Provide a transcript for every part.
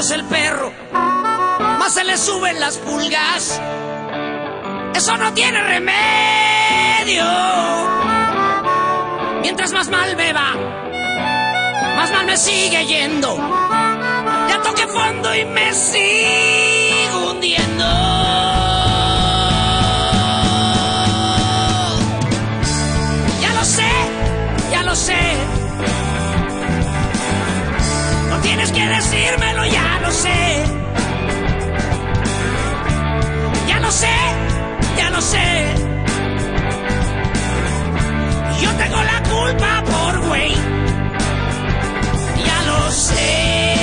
Es el perro, más se le suben las pulgas. Eso no tiene remedio. Mientras más mal me va, más mal me sigue yendo. Ya toqué fondo y me sigo hundiendo. Que decírmelo, ya lo sé. Ya lo sé, ya lo sé. Yo tengo la culpa por güey. Ya lo sé.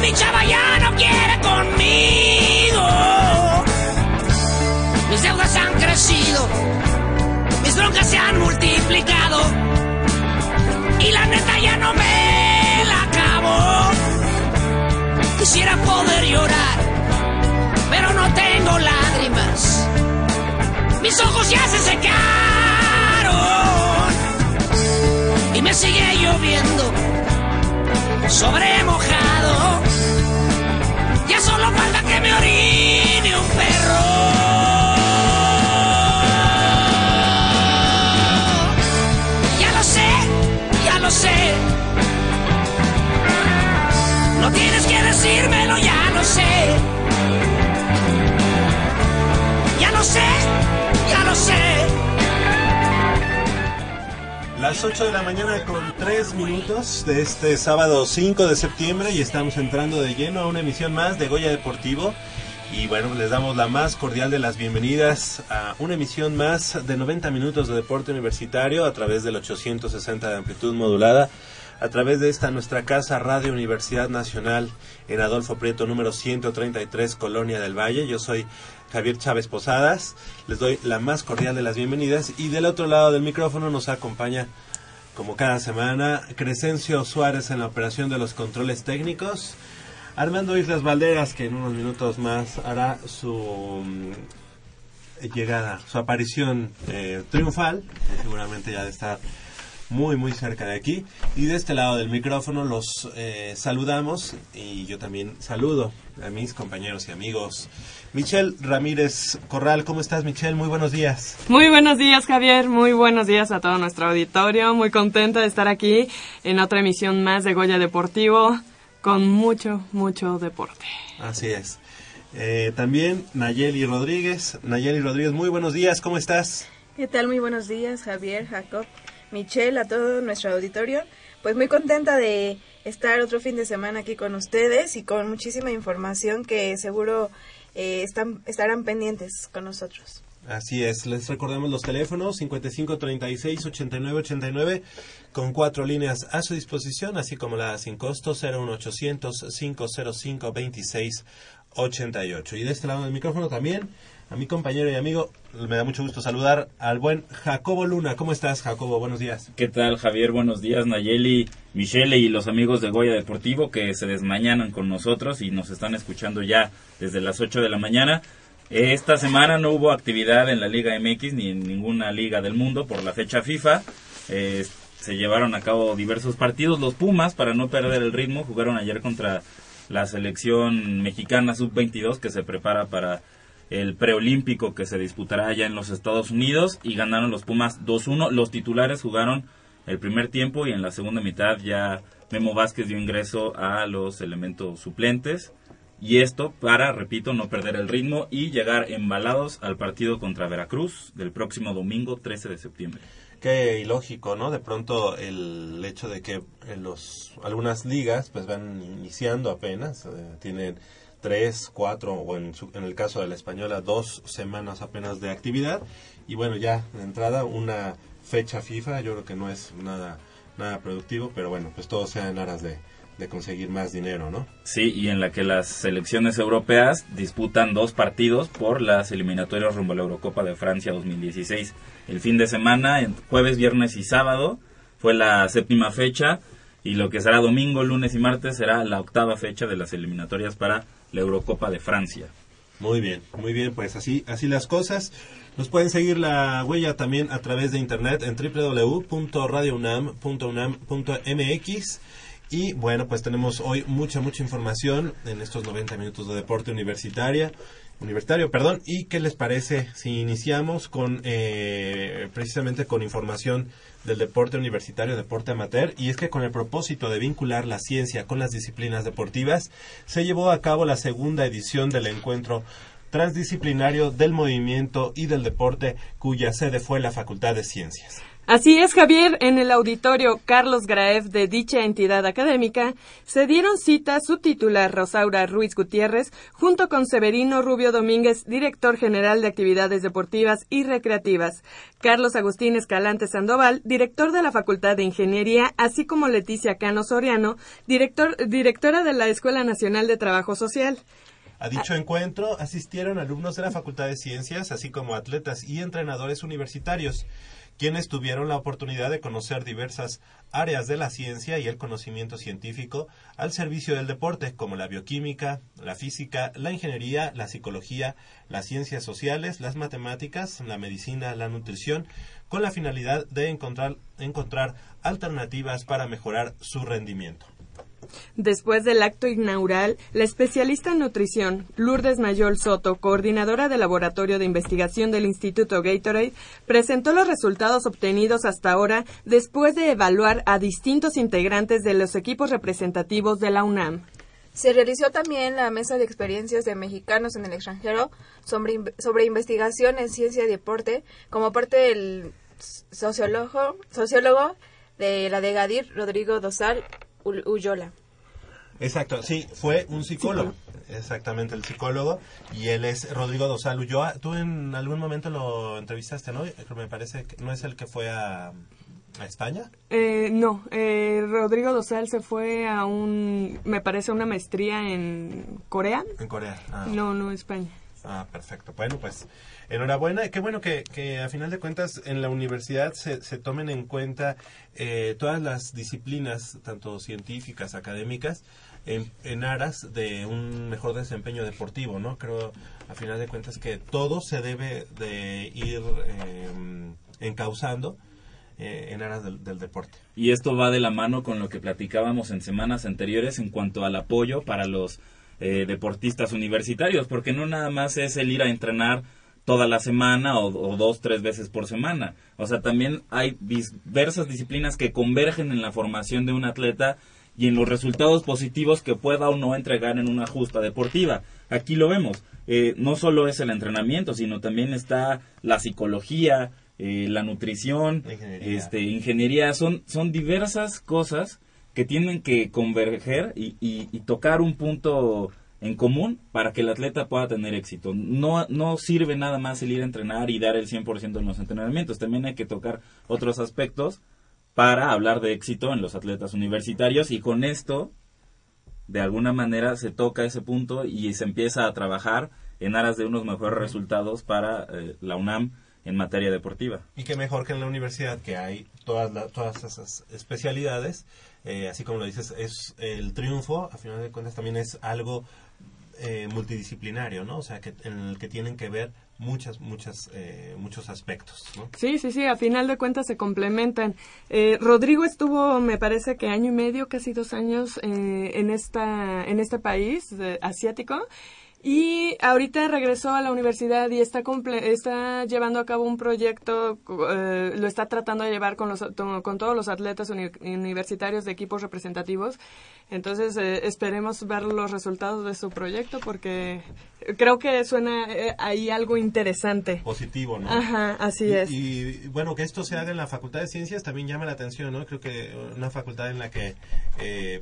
Mi chava ya no quiere conmigo. Mis deudas han crecido. Mis broncas se han multiplicado. Y la neta ya no me la acabo. Quisiera poder llorar. Pero no tengo lágrimas. Mis ojos ya se secaron. Y me sigue lloviendo sobre mojado. Ya solo falta que me orine un perro. Ya lo sé, ya lo sé. No tienes que decírmelo, ya lo sé. Ya lo sé, ya lo sé. Las 8 de la mañana con 3 minutos de este sábado 5 de septiembre y estamos entrando de lleno a una emisión más de Goya Deportivo. Y bueno, les damos la más cordial de las bienvenidas a una emisión más de 90 minutos de deporte universitario a través del 860 de amplitud modulada, a través de esta nuestra casa Radio Universidad Nacional en Adolfo Prieto número 133 Colonia del Valle. Yo soy Javier Chávez Posadas. Les doy la más cordial de las bienvenidas y del otro lado del micrófono nos acompaña como cada semana Crescencio Suárez en la operación de los controles técnicos. Armando Islas Valderas que en unos minutos más hará su mm, llegada, su aparición eh, triunfal, seguramente ya de estar muy muy cerca de aquí y de este lado del micrófono los eh, saludamos y yo también saludo a mis compañeros y amigos Michelle Ramírez Corral, ¿cómo estás Michelle? Muy buenos días. Muy buenos días Javier, muy buenos días a todo nuestro auditorio, muy contenta de estar aquí en otra emisión más de Goya Deportivo con mucho, mucho deporte. Así es. Eh, también Nayeli Rodríguez, Nayeli Rodríguez, muy buenos días, ¿cómo estás? ¿Qué tal? Muy buenos días Javier, Jacob, Michelle, a todo nuestro auditorio. Pues muy contenta de estar otro fin de semana aquí con ustedes y con muchísima información que seguro eh, están, estarán pendientes con nosotros. Así es, les recordamos los teléfonos 5536-8989 con cuatro líneas a su disposición, así como la sin costo 01800-505-2688. Y de este lado del micrófono también a mi compañero y amigo, me da mucho gusto saludar al buen Jacobo Luna. ¿Cómo estás, Jacobo? Buenos días. ¿Qué tal, Javier? Buenos días, Nayeli, Michelle y los amigos de Goya Deportivo que se desmañanan con nosotros y nos están escuchando ya desde las 8 de la mañana. Esta semana no hubo actividad en la Liga MX ni en ninguna liga del mundo por la fecha FIFA. Eh, se llevaron a cabo diversos partidos. Los Pumas, para no perder el ritmo, jugaron ayer contra la selección mexicana sub-22 que se prepara para el preolímpico que se disputará allá en los Estados Unidos y ganaron los Pumas 2-1. Los titulares jugaron el primer tiempo y en la segunda mitad ya Memo Vázquez dio ingreso a los elementos suplentes. Y esto para, repito, no perder el ritmo y llegar embalados al partido contra Veracruz del próximo domingo 13 de septiembre. Qué ilógico, ¿no? De pronto el hecho de que los, algunas ligas pues van iniciando apenas, eh, tienen tres, cuatro o en, en el caso de la española dos semanas apenas de actividad y bueno ya de entrada una fecha FIFA yo creo que no es nada nada productivo pero bueno pues todo sea en aras de, de conseguir más dinero, ¿no? Sí, y en la que las selecciones europeas disputan dos partidos por las eliminatorias rumbo a la Eurocopa de Francia 2016. El fin de semana, en jueves, viernes y sábado, fue la séptima fecha y lo que será domingo, lunes y martes será la octava fecha de las eliminatorias para la Eurocopa de Francia. Muy bien, muy bien, pues así, así las cosas. Nos pueden seguir la huella también a través de internet en www.radiounam.unam.mx y bueno, pues tenemos hoy mucha, mucha información en estos 90 minutos de deporte universitaria universitario, perdón. ¿Y qué les parece si iniciamos con eh, precisamente con información del deporte universitario, deporte amateur? Y es que con el propósito de vincular la ciencia con las disciplinas deportivas, se llevó a cabo la segunda edición del encuentro transdisciplinario del movimiento y del deporte, cuya sede fue la Facultad de Ciencias. Así es, Javier. En el auditorio Carlos Graef de dicha entidad académica se dieron cita su titular Rosaura Ruiz Gutiérrez junto con Severino Rubio Domínguez, director general de actividades deportivas y recreativas, Carlos Agustín Escalante Sandoval, director de la Facultad de Ingeniería, así como Leticia Cano Soriano, director, directora de la Escuela Nacional de Trabajo Social. A dicho encuentro asistieron alumnos de la Facultad de Ciencias, así como atletas y entrenadores universitarios quienes tuvieron la oportunidad de conocer diversas áreas de la ciencia y el conocimiento científico al servicio del deporte, como la bioquímica, la física, la ingeniería, la psicología, las ciencias sociales, las matemáticas, la medicina, la nutrición, con la finalidad de encontrar, encontrar alternativas para mejorar su rendimiento. Después del acto inaugural, la especialista en nutrición, Lourdes Mayol Soto, coordinadora del Laboratorio de Investigación del Instituto Gatorade, presentó los resultados obtenidos hasta ahora después de evaluar a distintos integrantes de los equipos representativos de la UNAM. Se realizó también la mesa de experiencias de mexicanos en el extranjero sobre, investigación en ciencia y deporte como parte del sociólogo, sociólogo de la de Gadir, Rodrigo Dosal Uyola. Exacto, sí, fue un psicólogo. Exactamente, el psicólogo. Y él es Rodrigo Dosal Ulloa. Tú en algún momento lo entrevistaste, ¿no? Me parece que no es el que fue a, España. Eh, no, eh, Rodrigo Dosal se fue a un, me parece, una maestría en Corea. En Corea. Ah. No, no, España. Ah, perfecto. Bueno, pues enhorabuena. Qué bueno que, que a final de cuentas en la universidad se, se tomen en cuenta eh, todas las disciplinas, tanto científicas, académicas, en, aras de un mejor desempeño deportivo, ¿no? Creo, a final de cuentas, que todo se debe de ir eh, encauzando en aras del, deporte. Y esto va de la mano con lo que platicábamos en semanas anteriores en cuanto al apoyo para los eh, deportistas universitarios, porque no nada más es el ir a entrenar toda la semana o, o, dos, tres veces por semana. O sea, también hay diversas disciplinas que convergen en la formación de un atleta y en los resultados positivos que pueda o no entregar en una justa deportiva. Aquí lo vemos. Eh, no solo es el entrenamiento, sino también está la psicología, eh, la nutrición, ingeniería. Este, ingeniería. Son, son diversas cosas que tienen que converger y, y, tocar un punto en común para que el atleta pueda tener éxito. No, no sirve nada más el ir a entrenar y dar el 100% en los entrenamientos. También hay que tocar otros aspectos para hablar de éxito en los atletas universitarios y con esto de alguna manera se toca ese punto y se empieza a trabajar en aras de unos mejores resultados para eh, la UNAM en materia deportiva. Y qué mejor que en la universidad que hay todas, todas esas especialidades, eh, así como lo dices, es el triunfo, a final de cuentas también es algo eh, multidisciplinario, ¿no? O sea, que, en el que tienen que ver muchas, muchas, eh, muchos aspectos. Sí, sí, sí, a final de cuentas se complementan. Eh, Rodrigo estuvo, me parece que año y medio, casi dos años en, esta, en este país asiático Y ahorita regresó a la universidad y está, está llevando a cabo un proyecto, eh, lo está tratando de llevar con, los, con todos los atletas universitarios de equipos representativos. Entonces eh, esperemos ver los resultados de su proyecto porque creo que suena eh, ahí algo interesante. Positivo, ¿no? Ajá, así es. Y bueno, que esto se haga en la Facultad de Ciencias también llama la atención, ¿no? Creo que una facultad en la que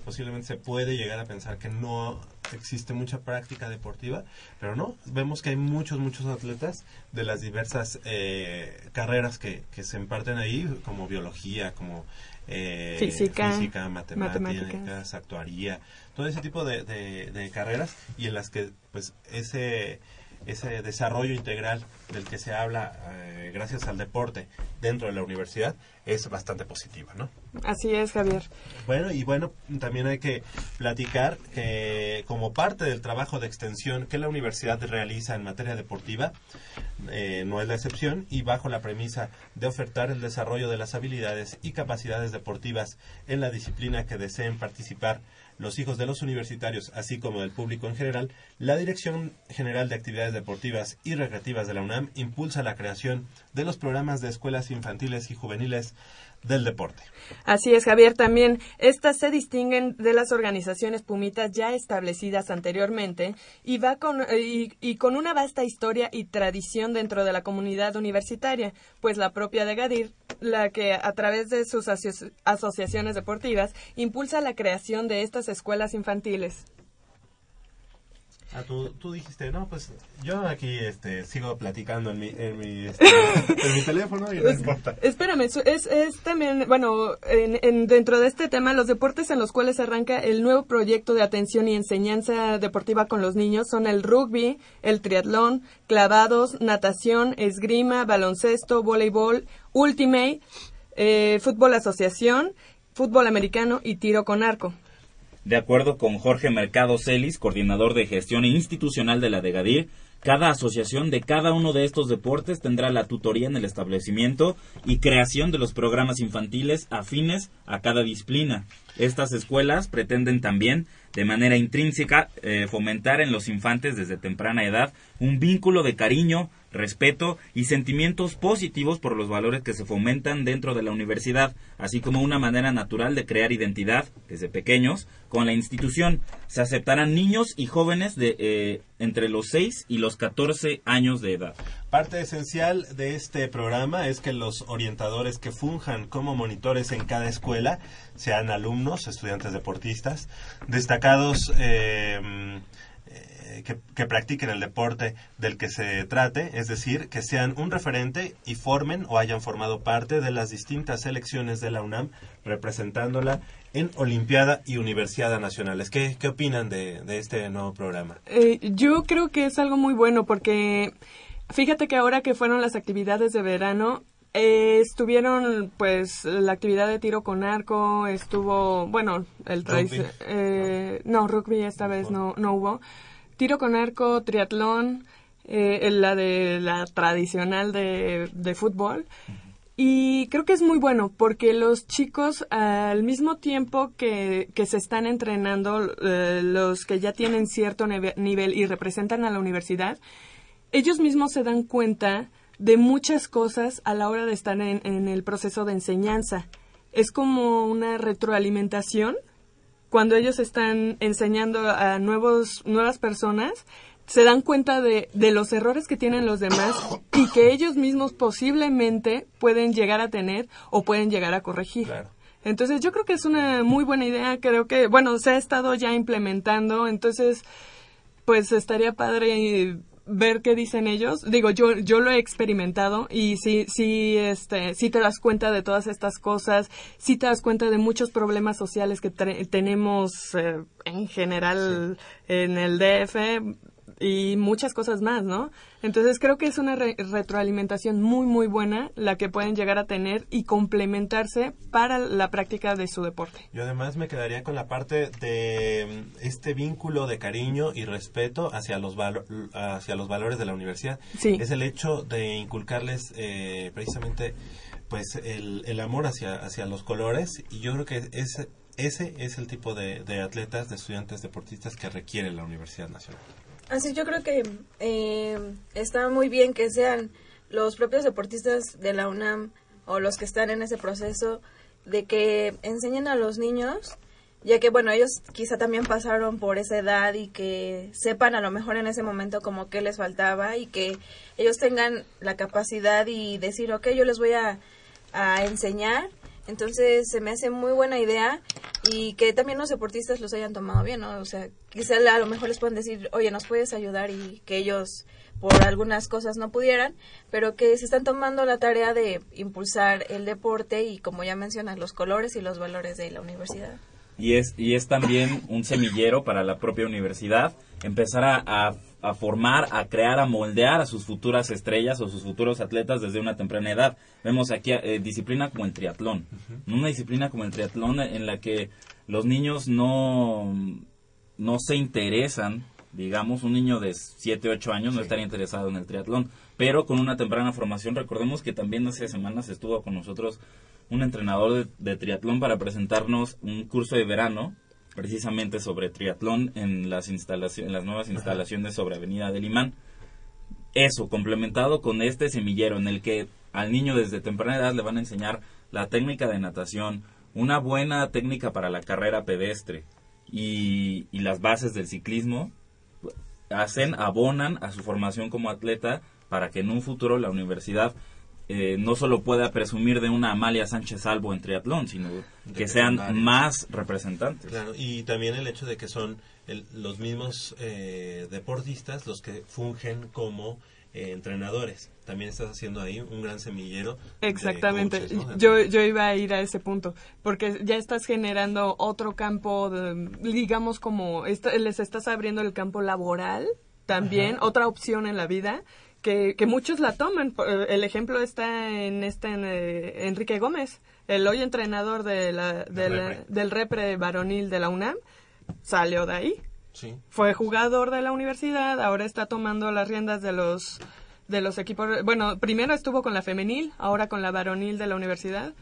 posiblemente se puede llegar a pensar que no existe mucha práctica deportiva, pero no, vemos que hay muchos, muchos atletas de las diversas eh, carreras que, que se imparten ahí, como biología, como eh, física, matemáticas, actuaría, todo ese tipo de, de, carreras y en las que pues ese ese desarrollo integral del que se habla eh, gracias al deporte dentro de la universidad es bastante positiva, ¿no? Así es, Javier. Bueno, y bueno, también hay que platicar que como parte del trabajo de extensión que la universidad realiza en materia deportiva, eh, no es la excepción, y bajo la premisa de ofertar el desarrollo de las habilidades y capacidades deportivas en la disciplina que deseen participar los hijos de los universitarios, así como del público en general, la Dirección General de Actividades Deportivas y Recreativas de la UNAM impulsa la creación de los programas de escuelas infantiles y juveniles del deporte. Así es, Javier. También estas se distinguen de las organizaciones Pumitas ya establecidas anteriormente y, va con, y, con una vasta historia y tradición dentro de la comunidad universitaria, pues la propia de Gadir, la que a través de sus asociaciones deportivas impulsa la creación de estas escuelas infantiles. Ah, tú, tú, dijiste, no, pues yo aquí este, sigo platicando en mi, en mi, este, en mi teléfono y no importa. Espérame, es, es también, bueno, en, en, dentro de este tema, los deportes en los cuales arranca el nuevo proyecto de atención y enseñanza deportiva con los niños son el rugby, el triatlón, clavados, natación, esgrima, baloncesto, voleibol, ultimate, eh, fútbol asociación, fútbol americano y tiro con arco. De acuerdo con Jorge Mercado Celis, coordinador de gestión institucional de la DEGADIR, cada asociación de cada uno de estos deportes tendrá la tutoría en el establecimiento y creación de los programas infantiles afines a cada disciplina. Estas escuelas pretenden también, de manera intrínseca, eh, fomentar en los infantes desde temprana edad un vínculo de cariño, respeto y sentimientos positivos por los valores que se fomentan dentro de la universidad, así como una manera natural de crear identidad desde pequeños con la institución. Se aceptarán niños y jóvenes de eh, entre los 6 y los 14 años de edad. Parte esencial de este programa es que los orientadores que funjan como monitores en cada escuela sean alumnos, estudiantes deportistas, destacados eh, que, practiquen el deporte del que se trate, es decir, que sean un referente y formen o hayan formado parte de las distintas selecciones de la UNAM representándola en Olimpiada y Universidad Nacionales. ¿Qué, qué opinan de, este nuevo programa? Eh, yo creo que es algo muy bueno porque fíjate que ahora que fueron las actividades de verano, eh, estuvieron, pues, la actividad de tiro con arco, estuvo, bueno, el rugby. Eh, no. rugby esta vez no, no hubo tiro con arco, triatlón, eh, la de la tradicional de, de fútbol. Y creo que es muy bueno porque los chicos al mismo tiempo que, que se están entrenando, eh, los que ya tienen cierto nivel y representan a la universidad, ellos mismos se dan cuenta de muchas cosas a la hora de estar en, en el proceso de enseñanza. Es como una retroalimentación cuando ellos están enseñando a nuevos, nuevas personas, se dan cuenta de, de, los errores que tienen los demás y que ellos mismos posiblemente pueden llegar a tener o pueden llegar a corregir. Entonces yo creo que es una muy buena idea, creo que, bueno, se ha estado ya implementando, entonces pues estaría padre ver qué dicen ellos. Digo, yo, yo lo he experimentado y sí, sí, este, sí te das cuenta de todas estas cosas, sí te das cuenta de muchos problemas sociales que tenemos eh, en general en el DF y muchas cosas más, ¿no? Entonces creo que es una retroalimentación muy, muy buena la que pueden llegar a tener y complementarse para la práctica de su deporte. Yo además me quedaría con la parte de mm, este vínculo de cariño y respeto hacia los, hacia los valores de la universidad. Sí. Es el hecho de inculcarles eh, precisamente pues el, el amor hacia, hacia los colores y yo creo que ese, ese es el tipo de, de atletas, de estudiantes deportistas que requiere la Universidad Nacional. Así yo creo que eh, está muy bien que sean los propios deportistas de la UNAM o los que están en ese proceso de que enseñen a los niños, ya que bueno, ellos quizá también pasaron por esa edad y que sepan a lo mejor en ese momento como que les faltaba y que ellos tengan la capacidad y decir, ok, yo les voy a, a enseñar. Entonces se me hace muy buena idea y que también los deportistas los hayan tomado bien, ¿no? O sea, quizá a lo mejor les pueden decir, oye, ¿nos puedes ayudar? Y que ellos por algunas cosas no pudieran, pero que se están tomando la tarea de impulsar el deporte y, como ya mencionas, los colores y los valores de la universidad. Y es, y es también un semillero para la propia universidad empezar a, a, formar, a crear, a moldear a sus futuras estrellas o sus futuros atletas desde una temprana edad. Vemos aquí eh, disciplina como el triatlón, una disciplina como el triatlón en la que los niños no, no se interesan digamos, un niño de 7, 8 años no estaría interesado en el triatlón, pero con una temprana formación, recordemos que también hace semanas estuvo con nosotros un entrenador de, triatlón para presentarnos un curso de verano precisamente sobre triatlón en las instalaciones, en las nuevas instalaciones sobre Avenida del Imán. Eso, complementado con este semillero en el que al niño desde temprana edad le van a enseñar la técnica de natación, una buena técnica para la carrera pedestre y, y las bases del ciclismo, hacen, abonan a su formación como atleta para que en un futuro la universidad eh, no solo pueda presumir de una Amalia Sánchez Salvo en triatlón, sino que, sean más representantes. Claro, y también el hecho de que son los mismos eh, deportistas los que fungen como eh, entrenadores. También estás haciendo ahí un gran semillero. Exactamente. yo, yo iba a ir a ese punto, porque ya estás generando otro campo, digamos como, les estás abriendo el campo laboral también, otra opción en la vida. Que, que, muchos la toman. Eh, el ejemplo está en este eh, Enrique Gómez, el hoy entrenador de la, del repre varonil de la UNAM, salió de ahí. Fue jugador de la universidad, ahora está tomando las riendas de los de los equipos. Bueno, primero estuvo con la femenil, ahora con la varonil de la universidad.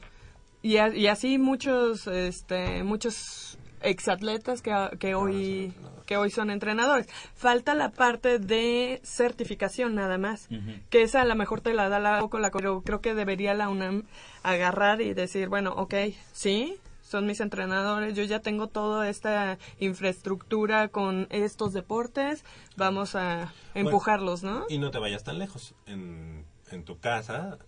Y, y así muchos este muchos exatletas que, que hoy que hoy son entrenadores. Falta la parte de certificación nada más, que esa a lo mejor te la da la, la pero creo que debería la UNAM agarrar y decir, bueno, ok, sí, son mis entrenadores, yo ya tengo toda esta infraestructura con estos deportes, vamos a empujarlos, ¿no? Y no te vayas tan lejos. En, en tu casa,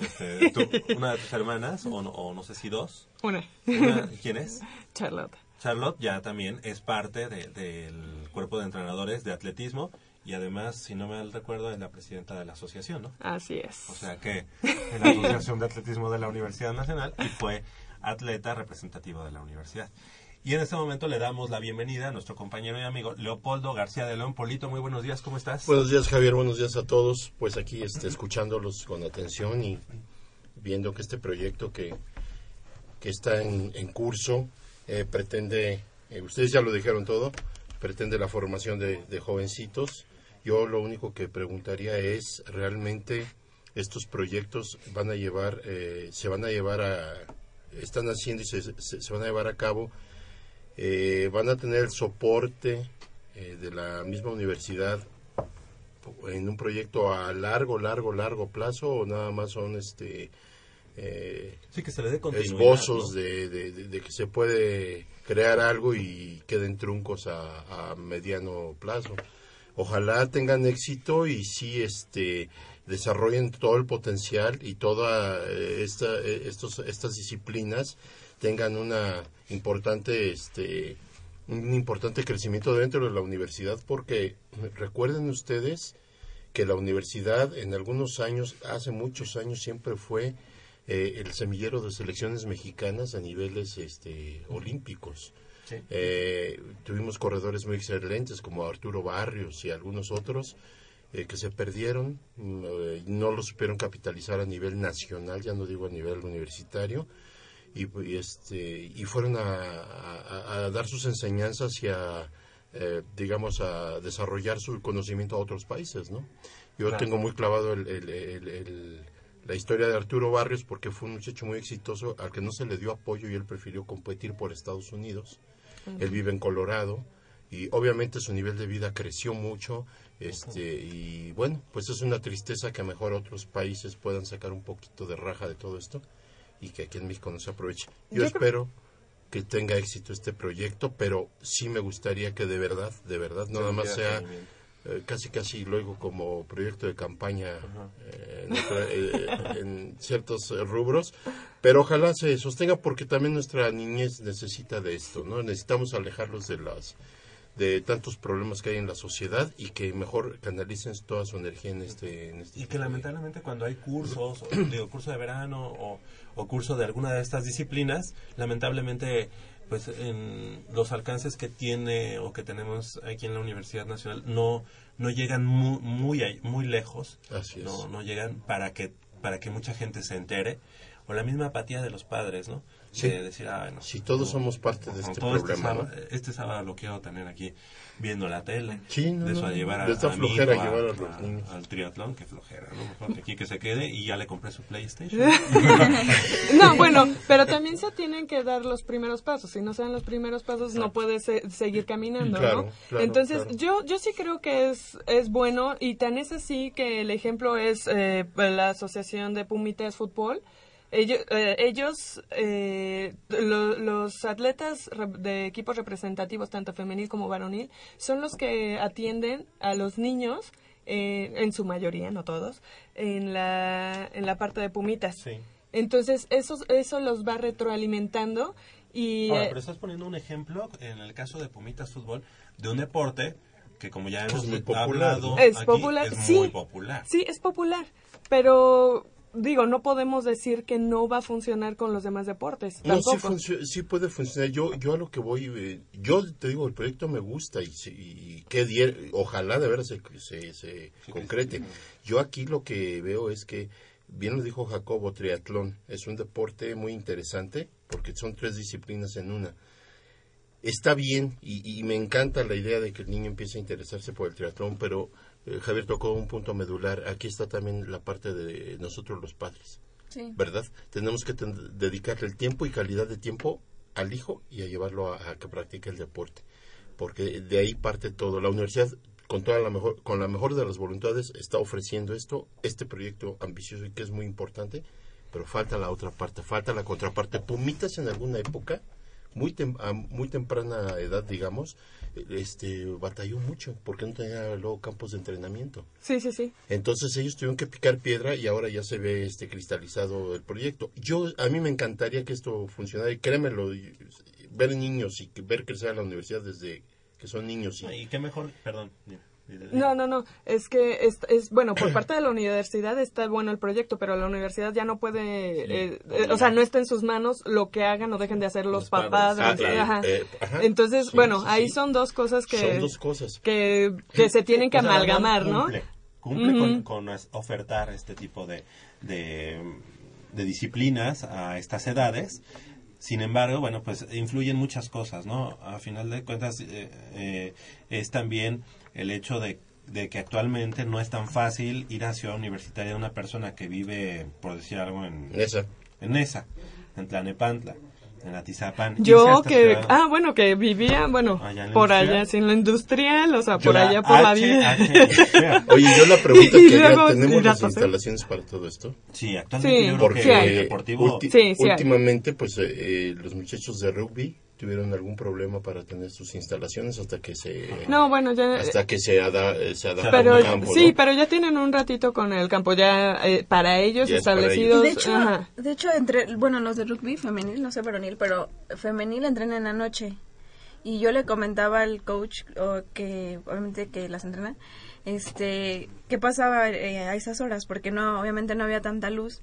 este, una de tus hermanas, o no, o no sé si dos. Una. ¿Quién es? Charlotte. Charlotte ya también es parte del cuerpo de entrenadores de atletismo y además, si no me recuerdo, es la presidenta de la asociación, ¿no? Así es. O sea que en la Asociación de Atletismo de la Universidad Nacional y fue atleta representativo de la universidad. Y en este momento le damos la bienvenida a nuestro compañero y amigo Leopoldo García de León. Polito, muy buenos días, ¿cómo estás? Buenos días, Javier, buenos días a todos. Pues aquí este, escuchándolos con atención y viendo que este proyecto que, que está en, curso eh, pretende, eh, ustedes ya lo dijeron todo, pretende la formación de, jovencitos. Yo lo único que preguntaría es, ¿realmente estos proyectos van a llevar, eh, se van a llevar a están haciendo y se, se, van a llevar a cabo, eh, van a tener soporte eh, de la misma universidad en un proyecto a largo, largo, largo plazo o nada más son este eh, sí, que se le dé esbozos de, de, que se puede crear algo y queden truncos a, a mediano plazo. Ojalá tengan éxito y sí este desarrollen todo el potencial y todas eh, esta, eh, estos, estas disciplinas tengan una importante este un importante crecimiento dentro de la universidad porque recuerden ustedes que la universidad en algunos años hace muchos años siempre fue eh, el semillero de selecciones mexicanas a niveles este, olímpicos. Tuvimos corredores muy excelentes como Arturo Barrios y algunos otros eh, que se perdieron, mm, eh, no lo supieron capitalizar a nivel nacional, ya no digo a nivel universitario, y, este, y fueron a, dar sus enseñanzas y a, eh, digamos, a desarrollar su conocimiento a otros países, ¿no? Yo tengo muy clavado la historia de Arturo Barrios porque fue un muchacho muy exitoso al que no se le dio apoyo y él prefirió competir por Estados Unidos. Él vive en Colorado, y obviamente su nivel de vida creció mucho este y bueno pues es una tristeza que mejor otros países puedan sacar un poquito de raja de todo esto y que aquí en México no se aproveche. Yo, Yo creo- espero que tenga éxito este proyecto pero sí me gustaría que de verdad de verdad no nada más sea eh, casi casi luego como proyecto de campaña eh, en, otra- eh, en ciertos rubros. Pero ojalá se sostenga porque también nuestra niñez necesita de esto no necesitamos alejarlos de las de tantos problemas que hay en la sociedad y que mejor canalicen toda su energía en este en este Y que lamentablemente cuando hay cursos, o, digo, curso de verano o, o curso de alguna de estas disciplinas, lamentablemente pues en los alcances que tiene o que tenemos aquí en la Universidad Nacional no no llegan muy muy, muy lejos, Así es. no no llegan para que para que mucha gente se entere o la misma apatía de los padres, ¿no? Sí. De decir, ah, bueno, Si todos no, somos parte de no, este problema, sábado, ¿no? este sábado lo quiero tener aquí viendo la tele. Sí, no, de eso a llevar a, de esta a mi flojera hijo llevar a los niños. al triatlón, que flojera, ¿no? Mejor que aquí que se quede y ya le compré su PlayStation. No, bueno, pero también se tienen que dar los primeros pasos. Si no se dan los primeros pasos, no puedes se- seguir caminando, Claro, ¿no? claro, Entonces, claro. yo yo sí creo que es es bueno y tan es así que el ejemplo es eh, la Asociación de Pumitas Fútbol. Ellos, eh, ellos eh, lo- los atletas re- de equipos representativos, tanto femenil como varonil, son los que atienden a los niños, eh, en su mayoría, no todos, en la, en la parte de Pumitas. Sí. Entonces, eso, eso los va retroalimentando y... Ahora, eh, pero estás poniendo un ejemplo, en el caso de Pumitas Fútbol, de un deporte que como ya hemos es muy popular, hablado ¿no? Es aquí, popular, es sí. muy popular. sí, es popular, pero digo, no podemos decir que no va a funcionar con los demás deportes. No, sí, tampoco. funcio- sí puede funcionar. Yo, yo a lo que voy, eh, yo te digo, el proyecto me gusta y, sí- y que ojalá de veras se, se, se concrete. Yo aquí lo que veo es que, bien lo dijo Jacobo, triatlón es un deporte muy interesante porque son tres disciplinas en una. Está bien y, y me encanta la idea de que el niño empiece a interesarse por el triatlón, pero eh, Javier tocó un punto medular. Aquí está también la parte de nosotros los padres. Sí. ¿verdad? Tenemos que ten- dedicarle el tiempo y calidad de tiempo al hijo y a llevarlo a, a que practique el deporte, porque de ahí parte todo. La universidad, con toda la mejor, con la mejor de las voluntades, está ofreciendo esto, este proyecto ambicioso y que es muy importante, pero falta la otra parte, falta la contraparte. Pumitas en alguna época, muy tem- a muy temprana edad, digamos, este batalló mucho porque no tenía luego campos de entrenamiento. Sí, sí, sí. Entonces ellos tuvieron que picar piedra y ahora ya se ve este cristalizado el proyecto. Yo a mí me encantaría que esto funcionara y créemelo, ver niños y que- ver crecer a la universidad desde que son niños y Y qué mejor, perdón. No, no, no. Es que es, es bueno, por parte de la universidad está bueno el proyecto, pero la universidad ya no puede, eh, eh, o sea, no está en sus manos lo que hagan o dejen de hacer los, papás. Ah, eh, ajá. eh, ajá. Entonces, Sí, bueno, sí, ahí sí. son dos cosas que, son dos cosas. que, que se tienen que O sea, amalgamar, ¿no? Cumple, cumple con, ofertar este tipo de, de, de disciplinas a estas edades. Sin embargo, bueno, pues influyen muchas cosas, ¿no? A final de cuentas, eh, eh, es también el hecho de, de que actualmente no es tan fácil ir a Ciudad Universitaria de una persona que vive, por decir algo, en, Esa. en esa, en Tlanepantla, en Atizapán. Yo que, ciudad- ah, bueno, que vivía, bueno, Allá la por industrial. allá, sin lo industrial, o sea, Yo por la allá por la vida. H, Oye, yo la pregunta Y que luego ¿tenemos las pasar. instalaciones para todo esto? Sí, actualmente Sí, yo creo Porque que el deportivo... ulti- Sí, sí hay. últimamente, pues, eh, eh, los muchachos de rugby tuvieron algún problema para tener sus instalaciones hasta que se... No, bueno, ya, hasta que se, ada, eh, se adapta pero un campo, sí, ¿no? pero ya tienen un ratito con el campo ya eh, para ellos Ya es para establecidos. De hecho, ajá. de hecho, entre, bueno, los de rugby femenil, no sé varonil, pero femenil entrenan en la noche. Y yo le comentaba al coach o que obviamente que las entrena, este, qué pasaba eh, a esas horas, porque no, obviamente no había tanta luz.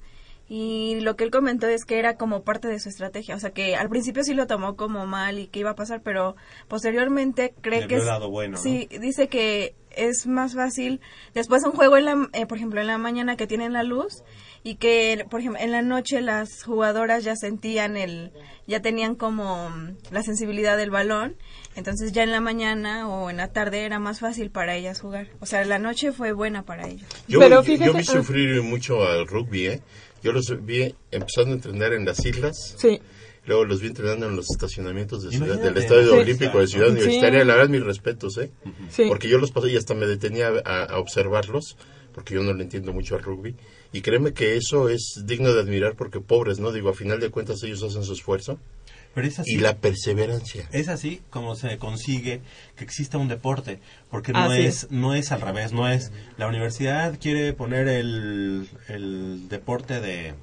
Y lo que él comentó es que era como parte de su estrategia, o sea que al principio sí lo tomó como mal y que iba a pasar, pero posteriormente cree Le que es, lado bueno, ¿no? sí, dice que es más fácil después un juego en la, eh, por ejemplo en la mañana que tienen la luz y que por ejemplo en la noche las jugadoras ya sentían el ya tenían como la sensibilidad del balón entonces ya en la mañana o en la tarde era más fácil para ellas jugar o sea la noche fue buena para ellos Yo, Pero fíjate- yo vi sufrir mucho al rugby, ¿eh? Yo los vi empezando a entrenar en las islas. Sí. Luego los vi entrenando en los estacionamientos de ciudad, del Estadio Sí. Olímpico de Ciudad Sí. Universitaria. La verdad, mis respetos, ¿eh? Sí. Porque yo los pasé y hasta me detenía a, a observarlos, porque yo no le entiendo mucho al rugby. Y créeme que eso es digno de admirar porque pobres, ¿no? Digo, a final de cuentas ellos hacen su esfuerzo. Pero es así. Y la perseverancia. Es así como se consigue que exista un deporte, porque no Así es no es al revés, no es la universidad quiere poner el, el deporte de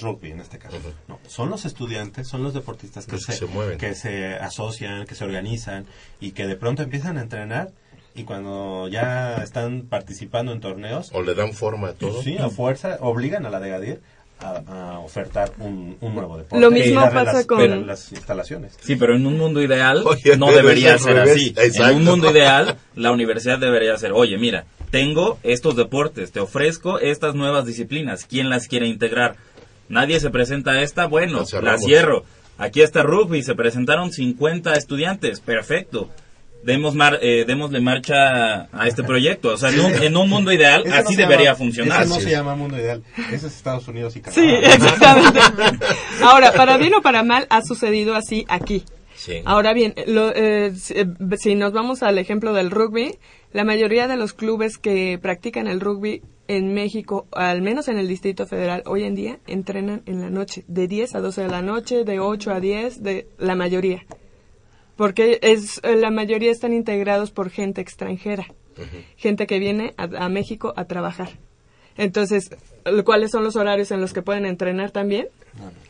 rugby en este caso. No, son los estudiantes, son los deportistas que Los que se, se mueven. que se asocian, que se organizan y que de pronto empiezan a entrenar y cuando ya están participando en torneos, O le dan forma a todo. sí, a fuerza obligan a la de Gadir a, a ofertar un, un nuevo deporte. Lo mismo pasa las- con- las instalaciones. Sí, pero en un mundo ideal Oye, no debería ser revés, así. En un mundo ideal, la universidad debería ser, oye, mira, tengo estos deportes, te ofrezco estas nuevas disciplinas, ¿quién las quiere integrar? Nadie se presenta a esta, bueno, La cierro. Aquí está rugby, se presentaron 50 estudiantes, perfecto. Demos mar, eh, démosle marcha a este proyecto. O sea, en un, en un mundo ideal, Ese así debería llama- funcionar. Ese no Sí. se llama mundo ideal. Ese es Estados Unidos y Canadá. Sí, exactamente. Ahora, para bien o para mal, ha sucedido así aquí. Sí. Ahora bien, lo- eh, si, eh, si nos vamos al ejemplo del rugby, la mayoría de los clubes que practican el rugby en México, al menos en el Distrito Federal, hoy en día entrenan en la noche, de 10 a 12 de la noche, de 8 a 10, de la mayoría. Porque es eh, la mayoría están integrados por gente extranjera, gente que viene a, a México a trabajar. Entonces, ¿cuáles son los horarios en los que pueden entrenar también?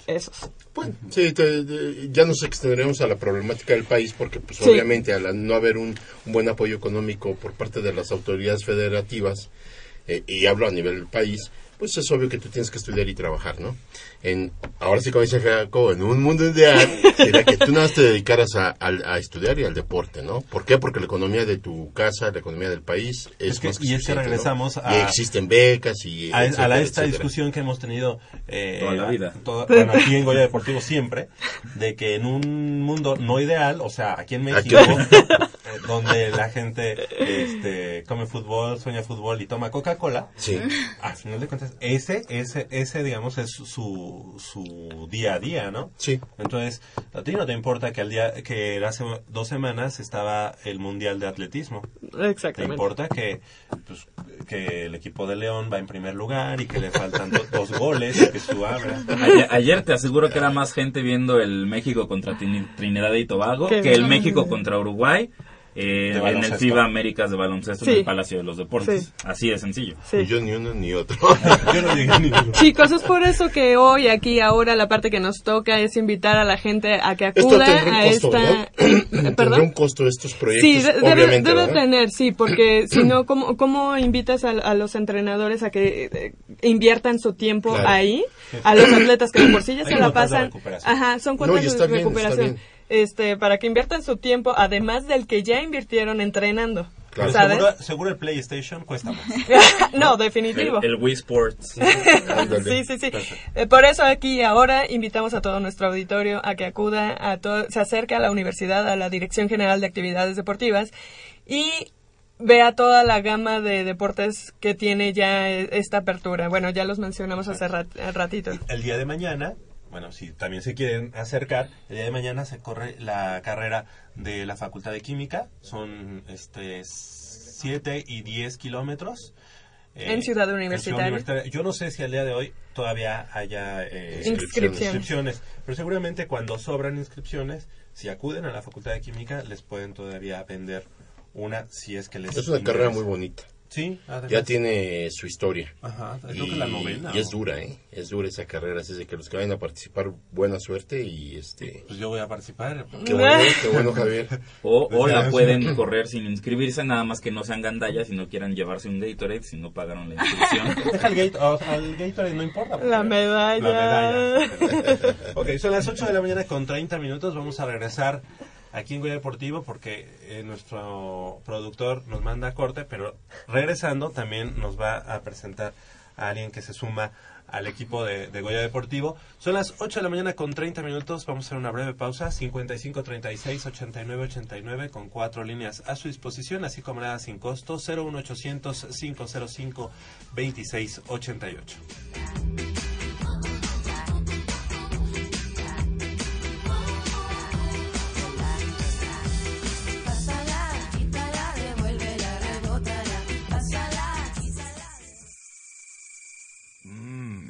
Esos. Bueno, sí, te- te- ya nos extenderemos a la problemática del país porque, pues, Sí. obviamente, al no haber un, un buen apoyo económico por parte de las autoridades federativas, eh, y hablo a nivel del país, pues es obvio que tú tienes que estudiar y trabajar, ¿no? En, ahora sí, como dice Jacob, en un mundo ideal, sería que tú nada más te dedicaras a, al- a estudiar y al deporte, ¿no? ¿Por qué? Porque la economía de tu casa, la economía del país es, Es que- más que y es que regresamos Y a- existen becas y... a, a etcétera, la- esta etcétera. discusión que hemos tenido eh, Toda la vida. toda- bueno, aquí en Goya Deportivo siempre, de que en un mundo no ideal, o sea, aquí en México, Aquí- eh, donde la gente este, come fútbol, sueña fútbol y toma Coca-Cola, Sí. al final de cuentas, ese, ese, ese digamos, es su, su día a día, ¿no? Sí. Entonces, a ti no te importa que al día, que hace dos semanas estaba el Mundial de Atletismo. Te Exactamente. importa que, pues, que el equipo de León va en primer lugar y que le faltan do- dos goles y que su abra. Ayer, ayer te aseguro que era más gente viendo el México contra Trin- Trinidad y Tobago Qué que el. México contra Uruguay eh, De en el. FIBA Américas de baloncesto Sí. en el Palacio de los Deportes. Sí. Así de sencillo. Sí. Yo ni uno ni otro. Yo no llegué ni uno. Chicos, es por eso que hoy, aquí, ahora, la parte que nos toca es invitar a la gente a que Esto acuda a costo, esta... Eh, Tendrá un costo estos proyectos, Sí, de- debe, debe tener, sí, porque si no, ¿cómo, cómo invitas a, a los entrenadores a que eh, inviertan su tiempo Claro. ahí? A los atletas que de por sí ya Hay se la de pasan. recuperación. Ajá, son No, cuotas está de recuperación. bien. Este, para que inviertan su tiempo, además del que ya invirtieron entrenando. Claro. Seguro, seguro el PlayStation cuesta más. no, definitivo. el Wii Sports. Sí, sí, sí. Eh, por eso aquí ahora invitamos a todo nuestro auditorio a que acuda, a todo, se acerque a la universidad, a la Dirección General de Actividades Deportivas y vea toda la gama de deportes que tiene ya eh, esta apertura. Bueno, ya los mencionamos hace rat- ratito. El día de mañana, bueno, si también se quieren acercar, el día de mañana se corre la carrera de la Facultad de Química. Son este 7 y 10 kilómetros. eh, En Ciudad en Universitaria. Yo no sé si al día de hoy todavía haya eh, Inscripción. inscripciones, pero seguramente cuando sobran inscripciones, si acuden a la Facultad de Química, les pueden todavía vender una si es que les Es una carrera muy bonita. Sí, además. Ya tiene su historia. Ajá, creo Y, que la novena. y es dura, ¿eh? Es dura esa carrera. Así de que los que vayan a participar, buena suerte y este... Pues yo voy a participar. Qué bueno, qué bueno, Javier. O, o la pueden correr sin inscribirse, nada más que no sean gandallas y no quieran llevarse un Gatorade si no pagaron la inscripción. Deja el gate, o- al Gatorade no importa. La medalla. La medalla. ok, son las 8 de la mañana con 30 minutos. Vamos a regresar aquí en Goya Deportivo porque eh, nuestro productor nos manda a corte, pero regresando también nos va a presentar a alguien que se suma al equipo de, de Goya Deportivo. Son las 8 de la mañana con 30 minutos. Vamos a hacer una breve pausa. 55 36 89 89 con cuatro líneas a su disposición, así como nada sin costo. 01800 505 26 88.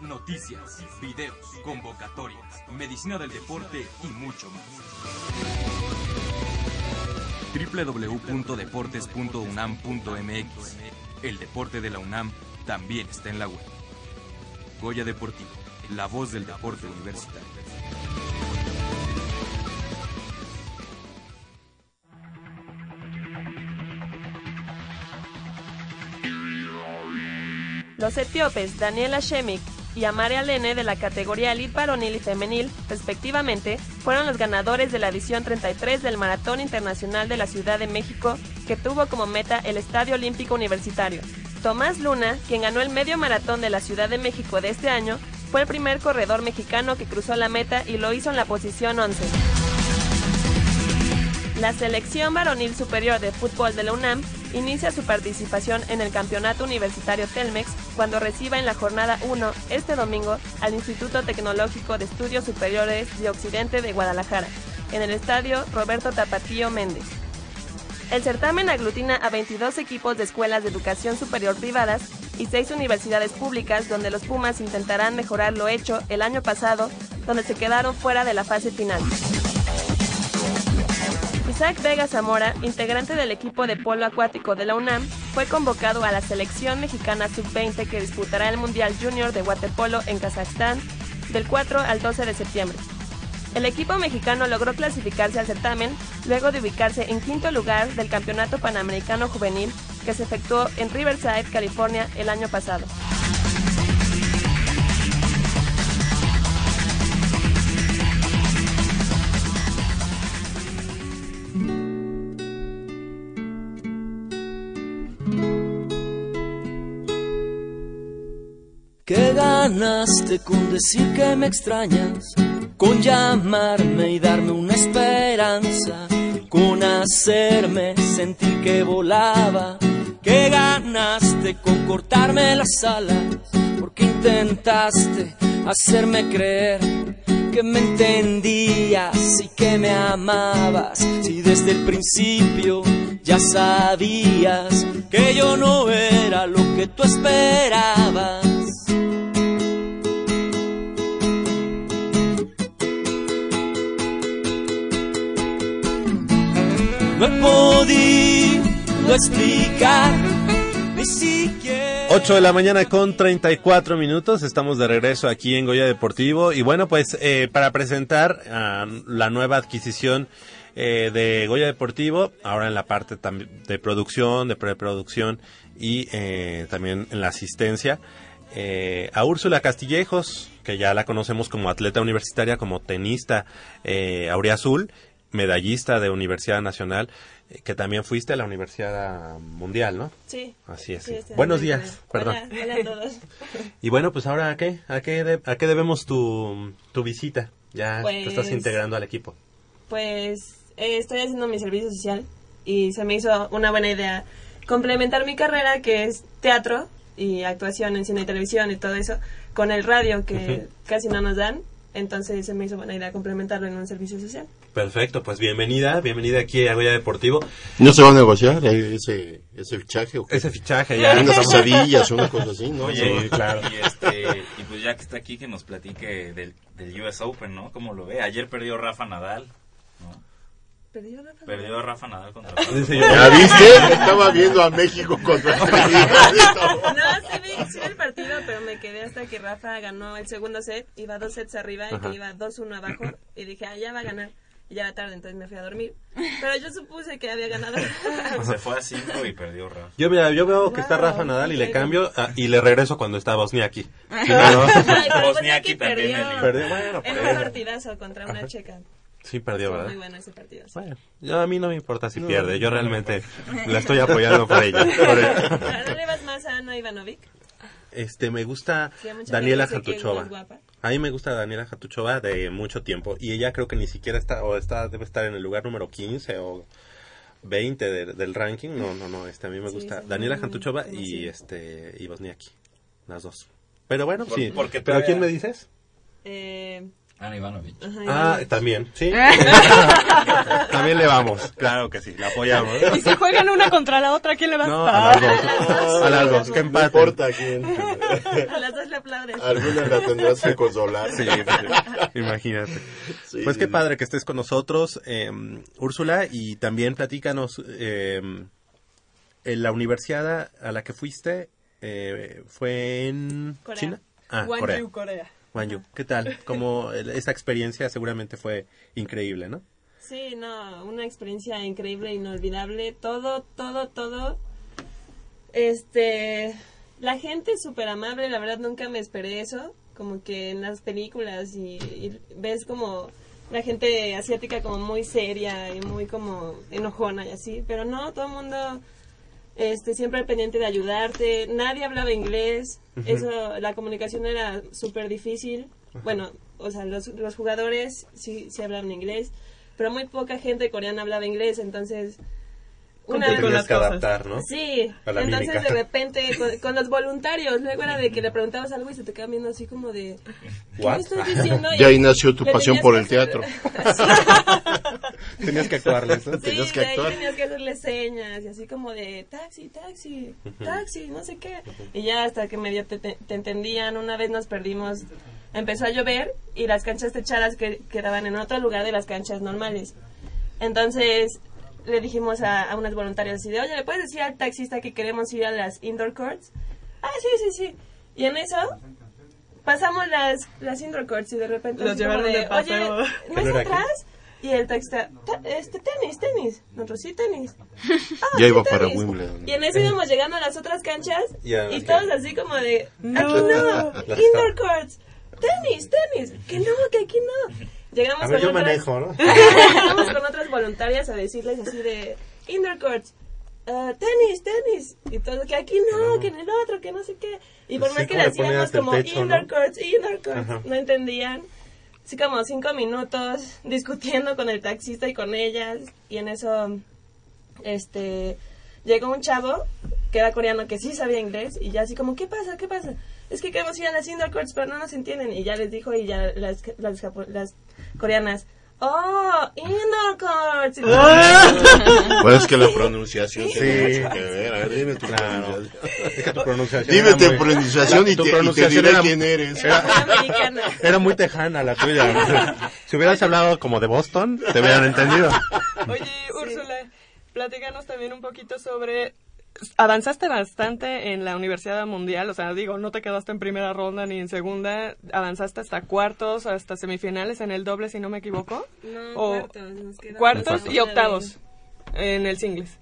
Noticias, videos, convocatorias, medicina del deporte y mucho más. www.deportes.unam.mx El deporte de la UNAM también está en la web. Goya Deportivo, la voz del deporte universitario. Los etíopes Daniela Shemik y Amare Alene de la categoría Elite Varonil y Femenil, respectivamente, fueron los ganadores de la edición 33 del Maratón Internacional de la Ciudad de México, que tuvo como meta el Estadio Olímpico Universitario. Tomás Luna, quien ganó el medio maratón de la Ciudad de México de este año, fue el primer corredor mexicano que cruzó la meta y lo hizo en la posición 11. La selección varonil superior de fútbol de la UNAM inicia su participación en el Campeonato Universitario Telmex cuando reciba en la jornada 1 este domingo al Instituto Tecnológico de Estudios Superiores de Occidente de Guadalajara, en el estadio Roberto Tapatío Méndez. El certamen aglutina a 22 equipos de escuelas de educación superior privadas y 6 universidades públicas donde los Pumas intentarán mejorar lo hecho el año pasado, donde se quedaron fuera de la fase final. Isaac Vega Zamora, integrante del equipo de polo acuático de la UNAM, fue convocado a la selección mexicana sub-20 que disputará el Mundial Junior de Waterpolo en Kazajstán del 4 al 12 de septiembre. El equipo mexicano logró clasificarse al certamen luego de ubicarse en quinto lugar del Campeonato Panamericano Juvenil que se efectuó en Riverside, California, el año pasado. Ganaste con decir que me extrañas? Con llamarme y darme una esperanza, con hacerme sentir que volaba. ¿Qué ganaste con cortarme las alas? Porque intentaste hacerme creer que me entendías y que me amabas. Si desde el principio ya sabías que yo no era lo que tú esperabas. No he podido explicar ni siquiera. 8 de la mañana con 34 minutos, estamos de regreso aquí en Goya Deportivo y bueno pues eh, para presentar ah, la nueva adquisición eh, de Goya Deportivo, ahora en la parte de producción, de preproducción y eh, también en la asistencia, eh, a Úrsula Castillejos, que ya la conocemos como atleta universitaria, como tenista eh, auriazul, medallista de Universidad Nacional, eh, que también fuiste a la Universidad Mundial, ¿no? Sí. Así es. Sí, Buenos días, perdón. Hola, hola a todos. Y bueno, pues ahora, ¿a qué? ¿A qué, de- a qué debemos tu, tu visita? Ya te estás Pues- integrando al equipo. Pues eh, estoy haciendo mi servicio social y se me hizo una buena idea complementar mi carrera, que es teatro y actuación en cine y televisión y todo eso, con el radio, que casi no nos dan. Entonces se me hizo buena idea complementarlo en un servicio social. Perfecto, pues bienvenida, bienvenida aquí a Goya Deportivo. ¿No se va a negociar eh, ese, ese fichaje? o qué? Ese fichaje ya. Unas quesadillas, una cosa así, ¿no? Oye, Sí, claro. Y, este, y pues ya que está aquí, que nos platique del, del US Open, ¿no? ¿Cómo lo ve? Ayer perdió Rafa Nadal, ¿no? ¿Perdió Rafa? Perdió Rafa Nadal contra yo, ¿Ya viste? Estaba viendo a México contra No, sí vi, sí vi el partido, pero me quedé hasta que Rafa ganó el segundo set, iba dos sets arriba y que iba 2-1 abajo y dije, ah, ya va a ganar. Y ya era tarde, entonces me fui a dormir. Pero yo supuse que había ganado. Se fue a 5 y perdió Rafa. Yo, mira, yo veo que está Wow, Rafa Nadal y le cambio ah, y le regreso cuando está Bosniaki. Ay, pero Bosniaki también, perdió. Perdió, bueno, En un partidazo contra una checa. Sí, perdió, ¿verdad? muy bueno ese partido. sí. Bueno, yo, a mí no me importa si pierde, yo realmente la estoy apoyando por ella. por ella. ¿Ahora le vas más a Ana Ivanovic? este, me gusta Sí, Daniela gente A mí me gusta Daniela Jatuchova de mucho tiempo y ella creo que ni siquiera está o está debe estar en el lugar número 15 o 20 de- del ranking. No, no, no, este a mí me Sí, gusta sí, Daniela Jatuchova y este y Bosniaki, las dos. Pero bueno, Por- sí. porque ¿Pero todavía- quién me dices? Eh, Ana Ivanovich. ajá, Ah, también, sí. también le vamos. Claro que sí, la apoyamos. Y si juegan una contra la otra, ¿quién le va No, a a las dos. A las dos, que No importa quién. A las dos le aplauden. Alguna la tendrás que consolar. Sí, imagínate. Sí, pues qué sí. padre que estés con nosotros, eh, Úrsula, y también platícanos, eh, en la universidad a la que fuiste, eh, ¿fue en Corea. China? Ah. Corea. Gwangju. ¿Qué tal? Como esa experiencia seguramente fue increíble, ¿no? Sí, no, una experiencia increíble, inolvidable. Todo, todo, todo. Este, la gente es súper amable, la verdad nunca me esperé eso. Como que en las películas y, y ves como la gente asiática como muy seria y muy como enojona y así. Pero no, todo el mundo este, siempre pendiente de ayudarte. Nadie hablaba inglés. Eso, la comunicación era súper difícil. Bueno, o sea, los, los jugadores sí, sí hablaban inglés, pero muy poca gente coreana hablaba inglés, entonces... Te tenías que adaptar, ¿no? Sí, entonces mímica. de repente con, con los voluntarios, luego era de que le preguntabas algo y se te quedan viendo así como de... ¿Qué What? me estás diciendo? De ahí nació tu pasión por el hacer- teatro. Tenías que actuarles, ¿no? Sí, Tenías que de ahí actuar. tenías que hacerle señas y así como de taxi, taxi, taxi, no sé qué. Y ya hasta que medio te, te- te entendían, una vez nos perdimos, empezó a llover y las canchas techadas que quedaban en otro lugar de las canchas normales. Entonces le dijimos a, a unas voluntarias así de, oye, ¿le puedes decir al taxista que queremos ir a las indoor courts? Ah, sí, sí, sí. Y en eso pasamos las, las indoor courts y de repente Los llevaron de paseo. oye, ¿Qué ¿no es aquí? Y el taxista, "Ta- este, tenis, tenis. Nosotros sí, tenis. Ah, Ya sí, iba para tenis. Wimbledon. Y en eso íbamos llegando a las otras canchas Ya, y ok. todos así como de, No. aquí no, indoor courts, tenis, tenis, que no, que aquí no. Llegamos A ver, con yo otras- manejo, ¿no? Llegamos con otras voluntarias a decirles así de, indoor courts, eh, tenis, tenis. Y todos que aquí no, que en el otro, que no sé qué. Y por Sí, más que le hacíamos como techo, indoor ¿no? courts, indoor courts, Ajá. no entendían. Así como cinco minutos discutiendo con el taxista y con ellas. Y en eso, este, llegó un chavo que era coreano que sí sabía inglés y ya así como, ¿qué pasa? ¿Qué pasa? Es que queremos ir a las indoor courts pero no nos entienden. Y ya les dijo y ya las, las, las coreanas, ¡Oh! ¡Indoor courts! Todos- Bueno, es que la pronunciación Sí. tiene mucho que ver. A ver, dime tu Claro. pronunciación. Es que tu pronunciación Dime tu muy- pronunciación La- y tu te, y te pronunciación diré era- quién eres. Era, muy tejana la tuya. Si hubieras hablado como de Boston, te hubieran entendido. Pues Oye, Úrsula, platícanos también un poquito sobre... Avanzaste bastante en la Universidad Mundial, o sea, digo, no te quedaste en primera ronda ni en segunda, avanzaste hasta cuartos, hasta semifinales en el doble, si no me equivoco. No, O- cuartos, nos cuartos y octavos en el singles.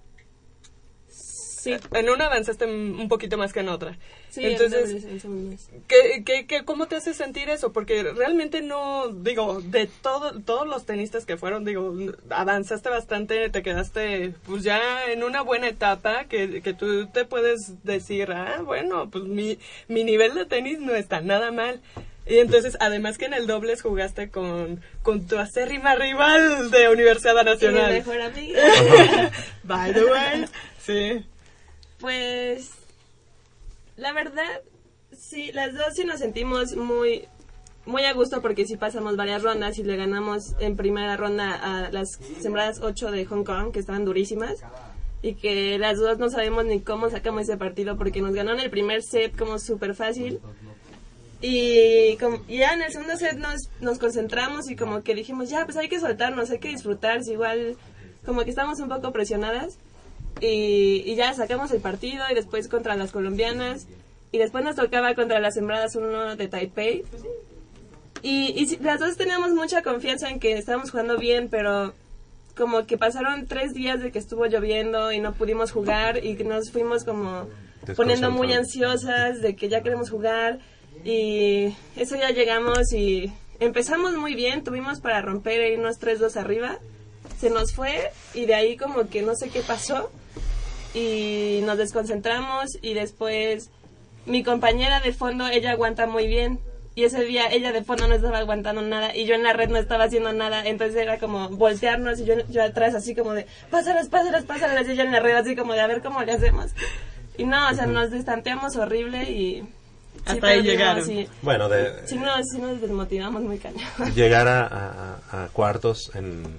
Sí. En una avanzaste un poquito más que en otra. Sí, en Entonces, en. ¿Qué, qué, qué, cómo te hace sentir eso? Porque realmente no, digo, de todo, todos los tenistas que fueron, digo, avanzaste bastante, te quedaste pues ya en una buena etapa que, que tú te puedes decir, ah, bueno, pues mi, mi nivel de tenis no está nada mal. Y entonces, además que en el dobles jugaste con, con tu acérrima rival de Universidad Nacional. Y mi mejor amiga. By the way, sí. Pues, la verdad, sí, las dos sí nos sentimos muy, muy a gusto porque sí pasamos varias rondas y le ganamos en primera ronda a las sembradas 8 de Hong Kong, que estaban durísimas. Y que las dos no sabemos ni cómo sacamos ese partido porque nos ganaron el primer set como súper fácil. Y, como- ya en el segundo set nos, nos concentramos y como que dijimos, ya, pues hay que soltarnos, hay que disfrutar, igual como que estamos un poco presionadas. Y, y ya sacamos el partido y después contra las colombianas. Y después nos tocaba contra las sembradas uno de Taipei. Y, y las dos teníamos mucha confianza en que estábamos jugando bien, pero como que pasaron tres días de que estuvo lloviendo y no pudimos jugar y nos fuimos como poniendo muy ansiosas de que ya queremos jugar. Y eso ya llegamos y empezamos muy bien, tuvimos para romper e irnos 3-2 arriba, se nos fue y de ahí como que no sé qué pasó y nos desconcentramos y después mi compañera de fondo, ella aguanta muy bien. Y ese día ella de fondo no estaba aguantando nada y yo en la red no estaba haciendo nada. Entonces era como voltearnos y yo, yo atrás así como de, pásalas, pásalas, pásalas. Y ella en la red así como de, a ver cómo le hacemos. Y no, o sea, nos destanteamos horrible y... sí Hasta ahí perdimos, llegaron. Sí, Bueno, de sí nos, sí nos desmotivamos muy cañón. llegar a, a- a cuartos en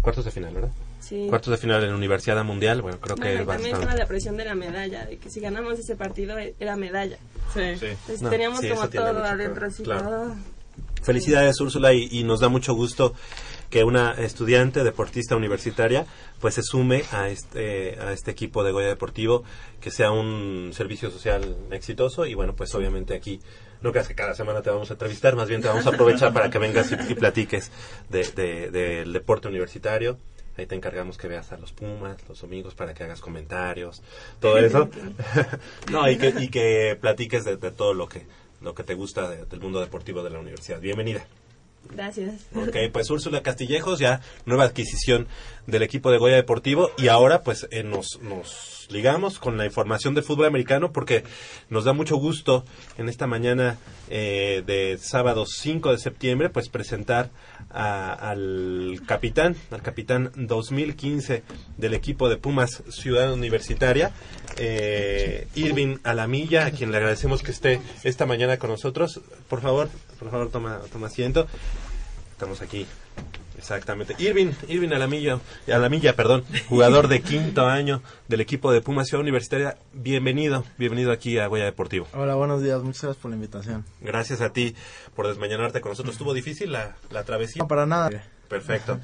cuartos de final, ¿verdad? Sí. Cuartos de final en Universidad Mundial, bueno, creo que Bueno, y también estaba la presión de la medalla, de que si ganamos ese partido eh, era medalla. Sí. Entonces No, teníamos sí, como todo adentro, así claro. Felicidades Úrsula y, y nos da mucho gusto que una estudiante deportista universitaria pues se sume a este a este equipo de Goya Deportivo que sea un servicio social exitoso y bueno pues obviamente aquí no creas que cada semana te vamos a entrevistar más bien te vamos a aprovechar para que vengas y, y platiques de, de- del deporte universitario ahí te encargamos que veas a los Pumas los domingos para que hagas comentarios todo eso. No y que y que platiques de, de todo lo que lo que te gusta de- del mundo deportivo de la universidad. Bienvenida. Gracias. Ok, pues Úrsula Castillejos, ya nueva adquisición del equipo de Goya Deportivo y ahora pues eh, nos, nos ligamos con la información del fútbol americano porque nos da mucho gusto en esta mañana eh, de sábado 5 de septiembre pues presentar a- al capitán, al capitán 2015 del equipo de Pumas Ciudad Universitaria, eh, Irving Alamilla, a quien le agradecemos que esté esta mañana con nosotros. Por favor, por favor, toma, toma asiento. Estamos aquí. Exactamente. Irving, Irving Alamilla, Alamilla, perdón, jugador de quinto año del equipo de Pumas Ciudad Universitaria. Bienvenido, bienvenido aquí a Goya Deportivo. Hola, buenos días. Muchas gracias por la invitación. Gracias a ti por desmañanarte con nosotros. ¿Estuvo difícil la, la travesía? No, para nada. Perfecto.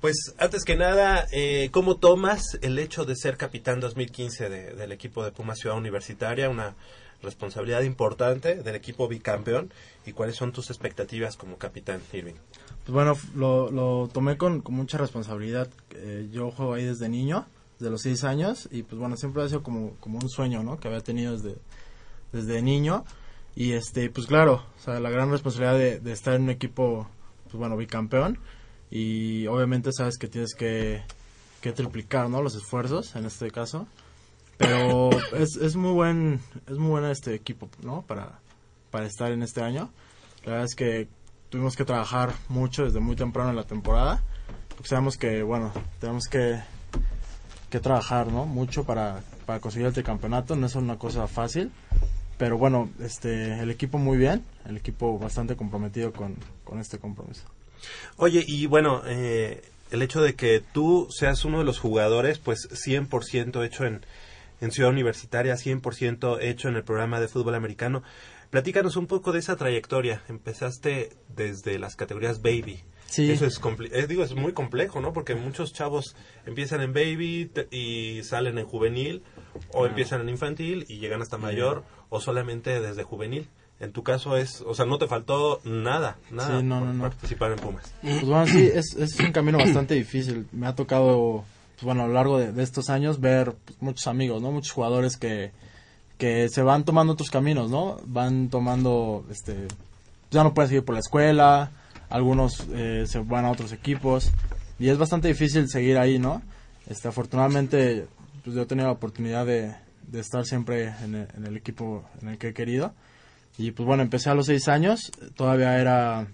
Pues antes que nada, eh, ¿cómo tomas el hecho de ser capitán 2015 de- del equipo de Pumas Ciudad Universitaria? Una responsabilidad importante del equipo bicampeón. ¿Y cuáles son tus expectativas como capitán, Irving? Pues bueno, lo, lo tomé con, con mucha responsabilidad. Eh, yo juego ahí desde niño, desde los seis años, y pues bueno, siempre ha sido como, como un sueño, ¿no? Que había tenido desde, desde niño. Y este, pues claro, la gran responsabilidad de, de estar en un equipo, pues bueno, bicampeón. Y obviamente sabes que tienes que, que triplicar, ¿no? Los esfuerzos, en este caso. Pero es, es muy buen, es muy buen este equipo, ¿no? Para, para estar en este año. La verdad es que tuvimos que trabajar mucho desde muy temprano en la temporada. Porque sabemos que, bueno, tenemos que, que trabajar, ¿no? Mucho para, para conseguir el tricampeonato. No es una cosa fácil. Pero bueno, este, el equipo muy bien. El equipo bastante comprometido con, con este compromiso. Oye, y bueno, eh, el hecho de que tú seas uno de los jugadores, pues 100% hecho en, en Ciudad Universitaria, 100% hecho en el programa de fútbol americano. Platícanos un poco de esa trayectoria. Empezaste desde las categorías baby. Sí. Eso es, compli- eh, digo, es muy complejo, ¿no? Porque muchos chavos empiezan en baby y salen en juvenil, o Ah. empiezan en infantil y llegan hasta mayor, o solamente desde juvenil. En tu caso es, o sea, no te faltó nada, nada Sí, no, por no, no. participar en Pumas. Pues bueno, sí, es, es un camino bastante difícil. Me ha tocado, pues bueno, a lo largo de, estos años ver pues, muchos amigos, ¿no? Muchos jugadores que, que se van tomando otros caminos, ¿no? Van tomando, este, ya no pueden seguir por la escuela, algunos eh, se van a otros equipos y es bastante difícil seguir ahí, ¿no? Este, afortunadamente, pues yo he tenido la oportunidad de, de estar siempre en el, en el equipo en el que he querido. Y pues bueno, empecé a los seis años, todavía era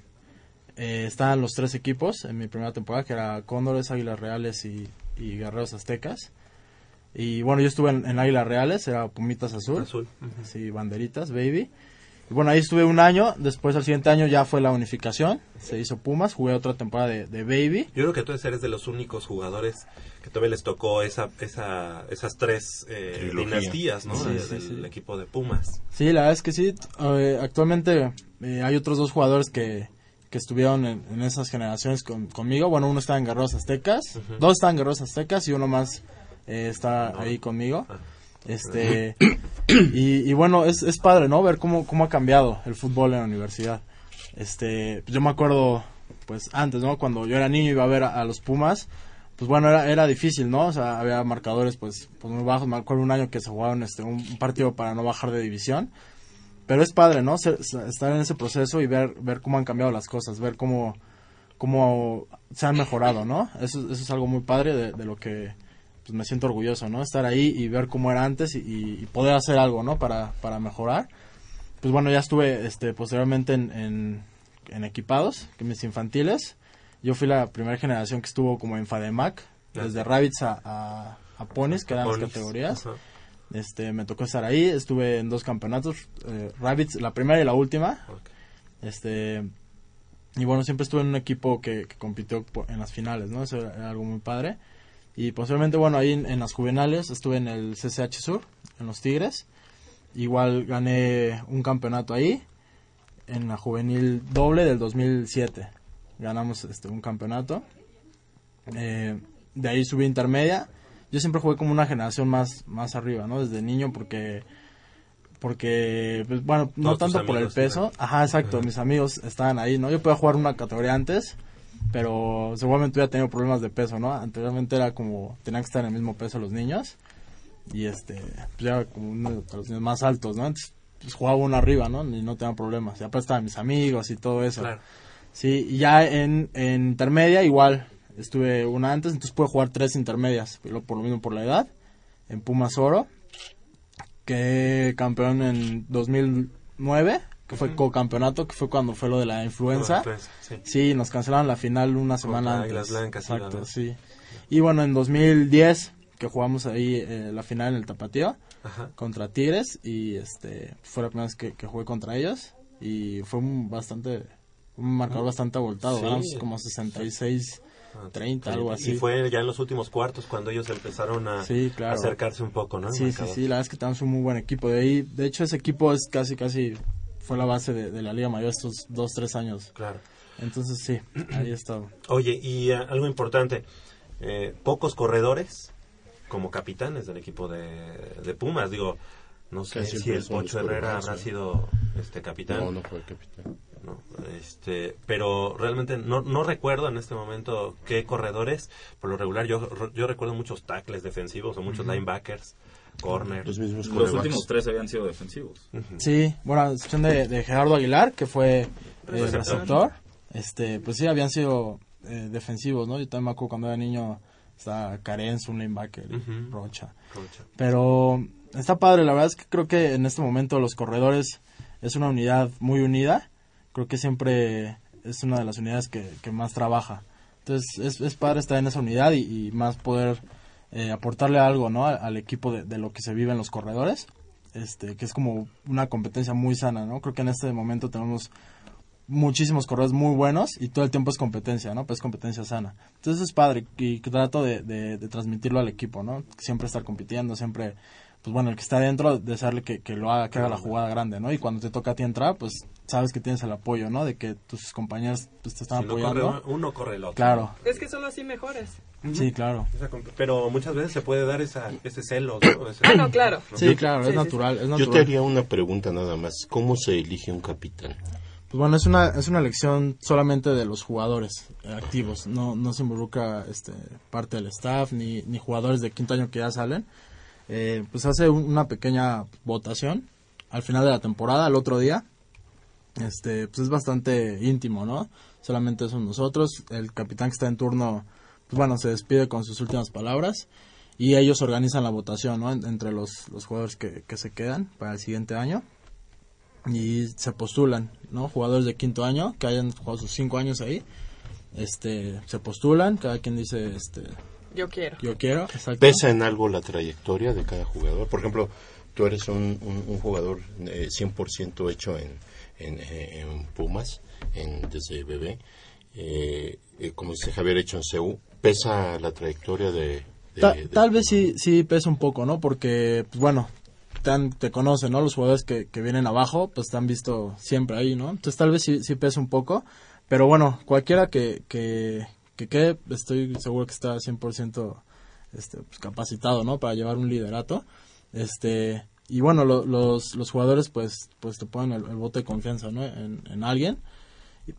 eh, estaban los tres equipos en mi primera temporada, que era Cóndores, Águilas Reales y, y Guerreros Aztecas. Y bueno, yo estuve en, en Águilas Reales, era Pumitas Azul. Azul. Sí, banderitas, baby. Y bueno, ahí estuve un año, después al siguiente año ya fue la unificación, se hizo Pumas, jugué otra temporada de, de baby. Yo creo que tú eres de los únicos jugadores que todavía les tocó esa, esa, esas tres eh, dinastías, ¿no? Sí, De- sí, del sí. equipo de Pumas. Sí, la verdad es que sí. Eh, actualmente eh, hay otros dos jugadores que, que estuvieron en, en esas generaciones con- conmigo. Bueno, uno está en Guerreros Aztecas, dos están en Guerreros Aztecas y uno más eh, está ahí conmigo. Este y, y bueno, es, es padre, ¿no? Ver cómo, cómo ha cambiado el fútbol en la universidad. Este, yo me acuerdo, pues antes, ¿no? Cuando yo era niño iba a ver a, a los Pumas, pues bueno, era, era difícil, ¿no? O sea, había marcadores pues, pues muy bajos. Me acuerdo un año que se jugaron este, un, un partido para no bajar de división. Pero es padre, ¿no? Ser- estar en ese proceso y ver, ver cómo han cambiado las cosas, ver cómo, cómo se han mejorado, ¿no? Eso, eso es algo muy padre de, de lo que pues me siento orgulloso, ¿no? Estar ahí y ver cómo era antes y, y poder hacer algo, ¿no? Para, para mejorar. Pues bueno, ya estuve este, posteriormente en, en, en equipados, que mis infantiles. Yo fui la primera generación que estuvo como en FADEMAC, desde Rabbits a, a, a Ponies, que eran las categorías. ajá. Este, me tocó estar ahí, estuve en dos campeonatos, eh, Rabbits, la primera y la última. Este, y bueno, siempre estuve en un equipo que, que compitió en las finales, ¿no? Eso era, era algo muy padre. Y posiblemente, bueno, ahí en, en las juvenales estuve en el CCH Sur, en los Tigres. Igual gané un campeonato ahí, en la juvenil doble del 2007. Ganamos este, un campeonato. Eh, de ahí subí intermedia. Yo siempre jugué como una generación más, más arriba, ¿no? Desde niño porque porque pues, bueno no Todos tanto por el peso. eran- ajá exacto Ajá. mis amigos estaban ahí no yo podía jugar una categoría antes pero seguramente hubiera tenido problemas de peso no anteriormente era como tenían que estar en el mismo peso los niños y este pues ya como uno de los niños más altos no entonces pues, jugaba uno arriba no y no tenía problemas. Y aparte estaban mis amigos y todo eso. Claro. sí y ya en, en intermedia igual estuve una antes entonces pude jugar tres intermedias pero por lo mismo por la edad en Pumas Oro que campeón en 2009, que fue co-campeonato, que fue cuando fue lo de la influenza. sí. Sí, nos cancelaron la final una semana Contra antes. Y bueno, en 2010, que jugamos ahí eh, la final en el Tapatío, Ajá. contra Tigres, y este fue la primera vez que, que jugué contra ellos, y fue un bastante, un marcador bastante abultado, Sí. como 66, 30, algo así. Y fue ya en los últimos cuartos cuando ellos empezaron a Sí, claro. acercarse un poco, ¿no? Sí, sí, sí, la verdad es que tenemos un muy buen equipo. De ahí, de hecho, ese equipo es casi, casi, fue la base de, de la Liga Mayor estos dos, tres años. Claro. Entonces, sí, ahí estado. Oye, y eh, algo importante, eh, pocos corredores como capitanes del equipo de, de Pumas, digo, no sé si el Pocho Herrera habrá sido este capitán. No, no fue capitán. No, este, pero realmente no, no recuerdo en este momento qué corredores, por lo regular yo, yo recuerdo muchos tackles defensivos o muchos linebackers, corners. Los mismos Los últimos tres habían sido defensivos. Sí, bueno, a excepción de, de Gerardo Aguilar, que fue eh, Receptor. este, pues sí, habían sido eh, defensivos, ¿no? Yo también me acuerdo cuando era niño, estaba Carenz, un linebacker. Rocha. Pero está padre, la verdad es que creo que en este momento los corredores es una unidad muy unida. Creo que siempre es una de las unidades que, que más trabaja. Entonces es, es padre estar en esa unidad y, y más poder eh, aportarle algo ¿no? al, equipo de, de lo que se vive en los corredores. Este, que es como una competencia muy sana, ¿no? Creo que en este momento tenemos muchísimos corredores muy buenos y todo el tiempo es competencia, ¿no? Pues es competencia sana. Entonces es padre y trato de, de- de transmitirlo al equipo, ¿no? Siempre estar compitiendo, siempre, pues bueno, el que está adentro, desearle que, que lo haga, que haga la jugada grande, ¿no? Y cuando te toca a ti entrar, pues sabes que tienes el apoyo, ¿no? De que tus compañeros pues, te están Si apoyando. corre uno, uno corre el otro. Claro. Es que solo así mejores. Sí, claro. Pero muchas veces se puede dar esa, ese celo, ¿no? Ese- Ah, no, claro. Sí, claro, es natural, es Yo natural. te haría una pregunta nada más. ¿Cómo se elige un capitán? Pues bueno, es una, es una elección solamente de los jugadores eh, activos. No, no se involucra este, parte del staff ni, ni jugadores de quinto año que ya salen. Eh, pues hace un- una pequeña votación al final de la temporada, al otro día. Este, pues es bastante íntimo, ¿no? Solamente son nosotros. El capitán que está en turno, pues bueno, se despide con sus últimas palabras. Y ellos organizan la votación, ¿no? En- entre los, los jugadores que, que se quedan para el siguiente año y se postulan, ¿no? Jugadores de quinto año que hayan jugado sus cinco años ahí, este, se postulan, cada quien dice, este, Yo quiero. yo quiero, exacto. ¿Pesa en algo la trayectoria de cada jugador? Por ejemplo, tú eres un, un- un jugador eh, 100% hecho en, en, en Pumas, en, desde bebé. Eh, eh, como dice Javier, hecho en CEU. ¿Pesa la trayectoria de...? de- Ta- de- tal vez sí, sí pesa un poco, ¿no? Porque, pues bueno, te, han- te conocen, ¿no? Los jugadores que, que vienen abajo, pues te han visto siempre ahí, ¿no? Entonces tal vez sí, sí pesa un poco, pero bueno, cualquiera que, que, que quede, estoy seguro que está 100% este, pues, capacitado, ¿no? Para llevar un liderato. Este, y bueno, lo- los, los jugadores pues, pues te ponen el, el voto de confianza, ¿no? En, en alguien.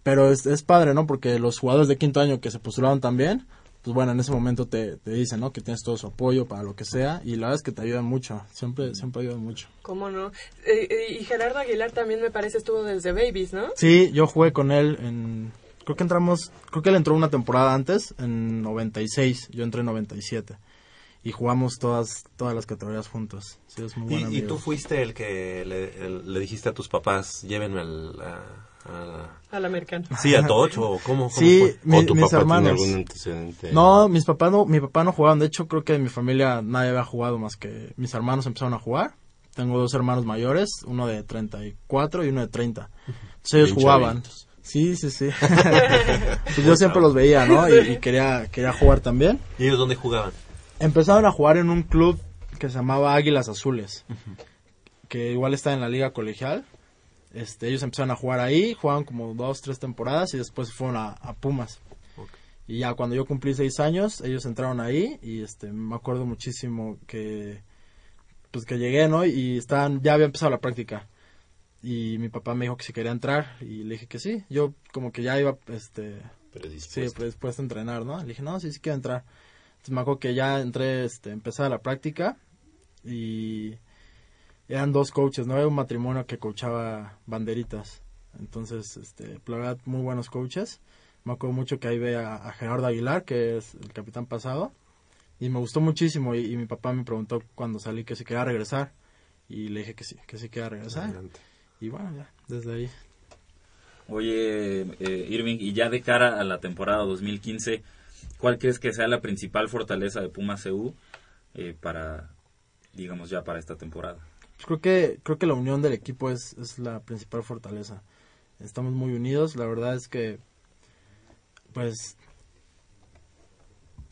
Pero es, es padre, ¿no? Porque los jugadores de quinto año que se postularon también, pues bueno, en ese momento te, te dicen, ¿no? Que tienes todo su apoyo para lo que sea. Y la verdad es que te ayudan mucho. Siempre, siempre ayudan mucho. ¿Cómo no? Eh, eh, y Gerardo Aguilar también me parece estuvo desde Babies, ¿no? Sí, yo jugué con él en... Creo que entramos... Creo que él entró una temporada antes, en 96. Yo entré en 97. y jugamos todas todas las categorías juntos. Sí, es muy Y, y tú fuiste el que le, el- le dijiste a tus papás, llévenme al, a, a- Al americano. Sí, a Tocho, ¿o cómo, cómo Sí, fue? mi- ¿O tu mis papá tiene hermanos. algún antecedente? No, mis papás no, mi papá no jugaban. De hecho, creo que en mi familia nadie había jugado más que mis hermanos empezaron a jugar. Tengo dos hermanos mayores, uno de 34 y uno de 30. Entonces ellos Bien jugaban. Sí, sí, sí. Pues yo siempre los veía, ¿no? Y, y quería, quería jugar también. ¿Y ellos dónde jugaban? Empezaron a jugar en un club que se llamaba Águilas Azules, que igual está en la liga colegial. Este, ellos empezaron a jugar ahí, jugaban como dos, tres temporadas y después fueron a, a Pumas. Y ya cuando yo cumplí seis años, ellos entraron ahí y este, me acuerdo muchísimo que, pues que llegué, ¿no? Y estaban, ya había empezado la práctica. Y mi papá me dijo que si quería entrar y le dije que sí. Yo como que ya iba, este, Predispuesto. Sí, predispuesto a entrenar, ¿no? Le dije, no, sí, sí quiero entrar. Entonces me acuerdo que ya entré, este, empezaba la práctica y eran dos coaches, ¿no? Era un matrimonio que coachaba banderitas. Entonces, este, la verdad, muy buenos coaches. Me acuerdo mucho que ahí ve a, a Gerardo Aguilar, que es el capitán pasado. Y me gustó muchísimo y, y mi papá me preguntó cuando salí que si quería regresar. Y le dije que sí, que sí quería regresar. Y bueno, ya, desde ahí. Oye, eh, Irving, y ya de cara a la temporada 2015, ¿cuál crees que sea la principal fortaleza de Pumas CU eh, para, digamos, ya para esta temporada? Pues creo que creo que la unión del equipo es, es la principal fortaleza. Estamos muy unidos, la verdad es que pues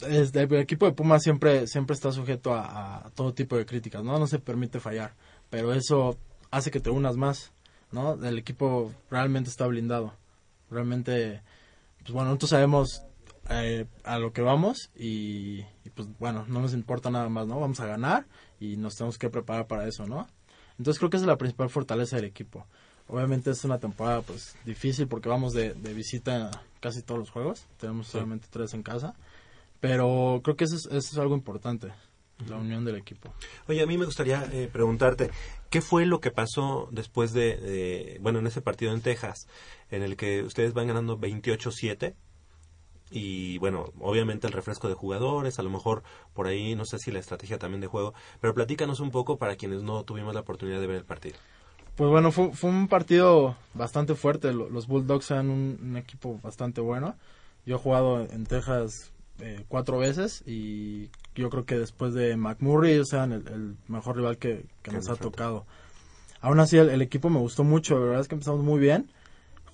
es- el equipo de Pumas siempre siempre está sujeto a, a todo tipo de críticas, ¿no? No se permite fallar, pero eso hace que te unas más, ¿no? El equipo realmente está blindado. Realmente pues bueno, nosotros sabemos eh, a lo que vamos y, y, pues bueno, no nos importa nada más, ¿no? Vamos a ganar y nos tenemos que preparar para eso, ¿no? Entonces creo que esa es la principal fortaleza del equipo. Obviamente es una temporada pues difícil porque vamos de, de visita casi todos los juegos, tenemos solamente tres en casa, pero creo que eso es, eso es algo importante, la unión del equipo. Oye, a mí me gustaría eh, preguntarte, ¿qué fue lo que pasó después de, de- bueno, en ese partido en Texas, en el que ustedes van ganando 28-7? Y bueno, obviamente el refresco de jugadores, a lo mejor por ahí, no sé si la estrategia también de juego, pero platícanos un poco para quienes no tuvimos la oportunidad de ver el partido. Pues bueno, fue, fue un partido bastante fuerte. Lo- Los Bulldogs eran un, un equipo bastante bueno. Yo he jugado en Texas eh, cuatro veces y yo creo que después de McMurray ellos eran el, el mejor rival que, que nos ha tocado. Aún así, el, el equipo me gustó mucho. La verdad es que empezamos muy bien.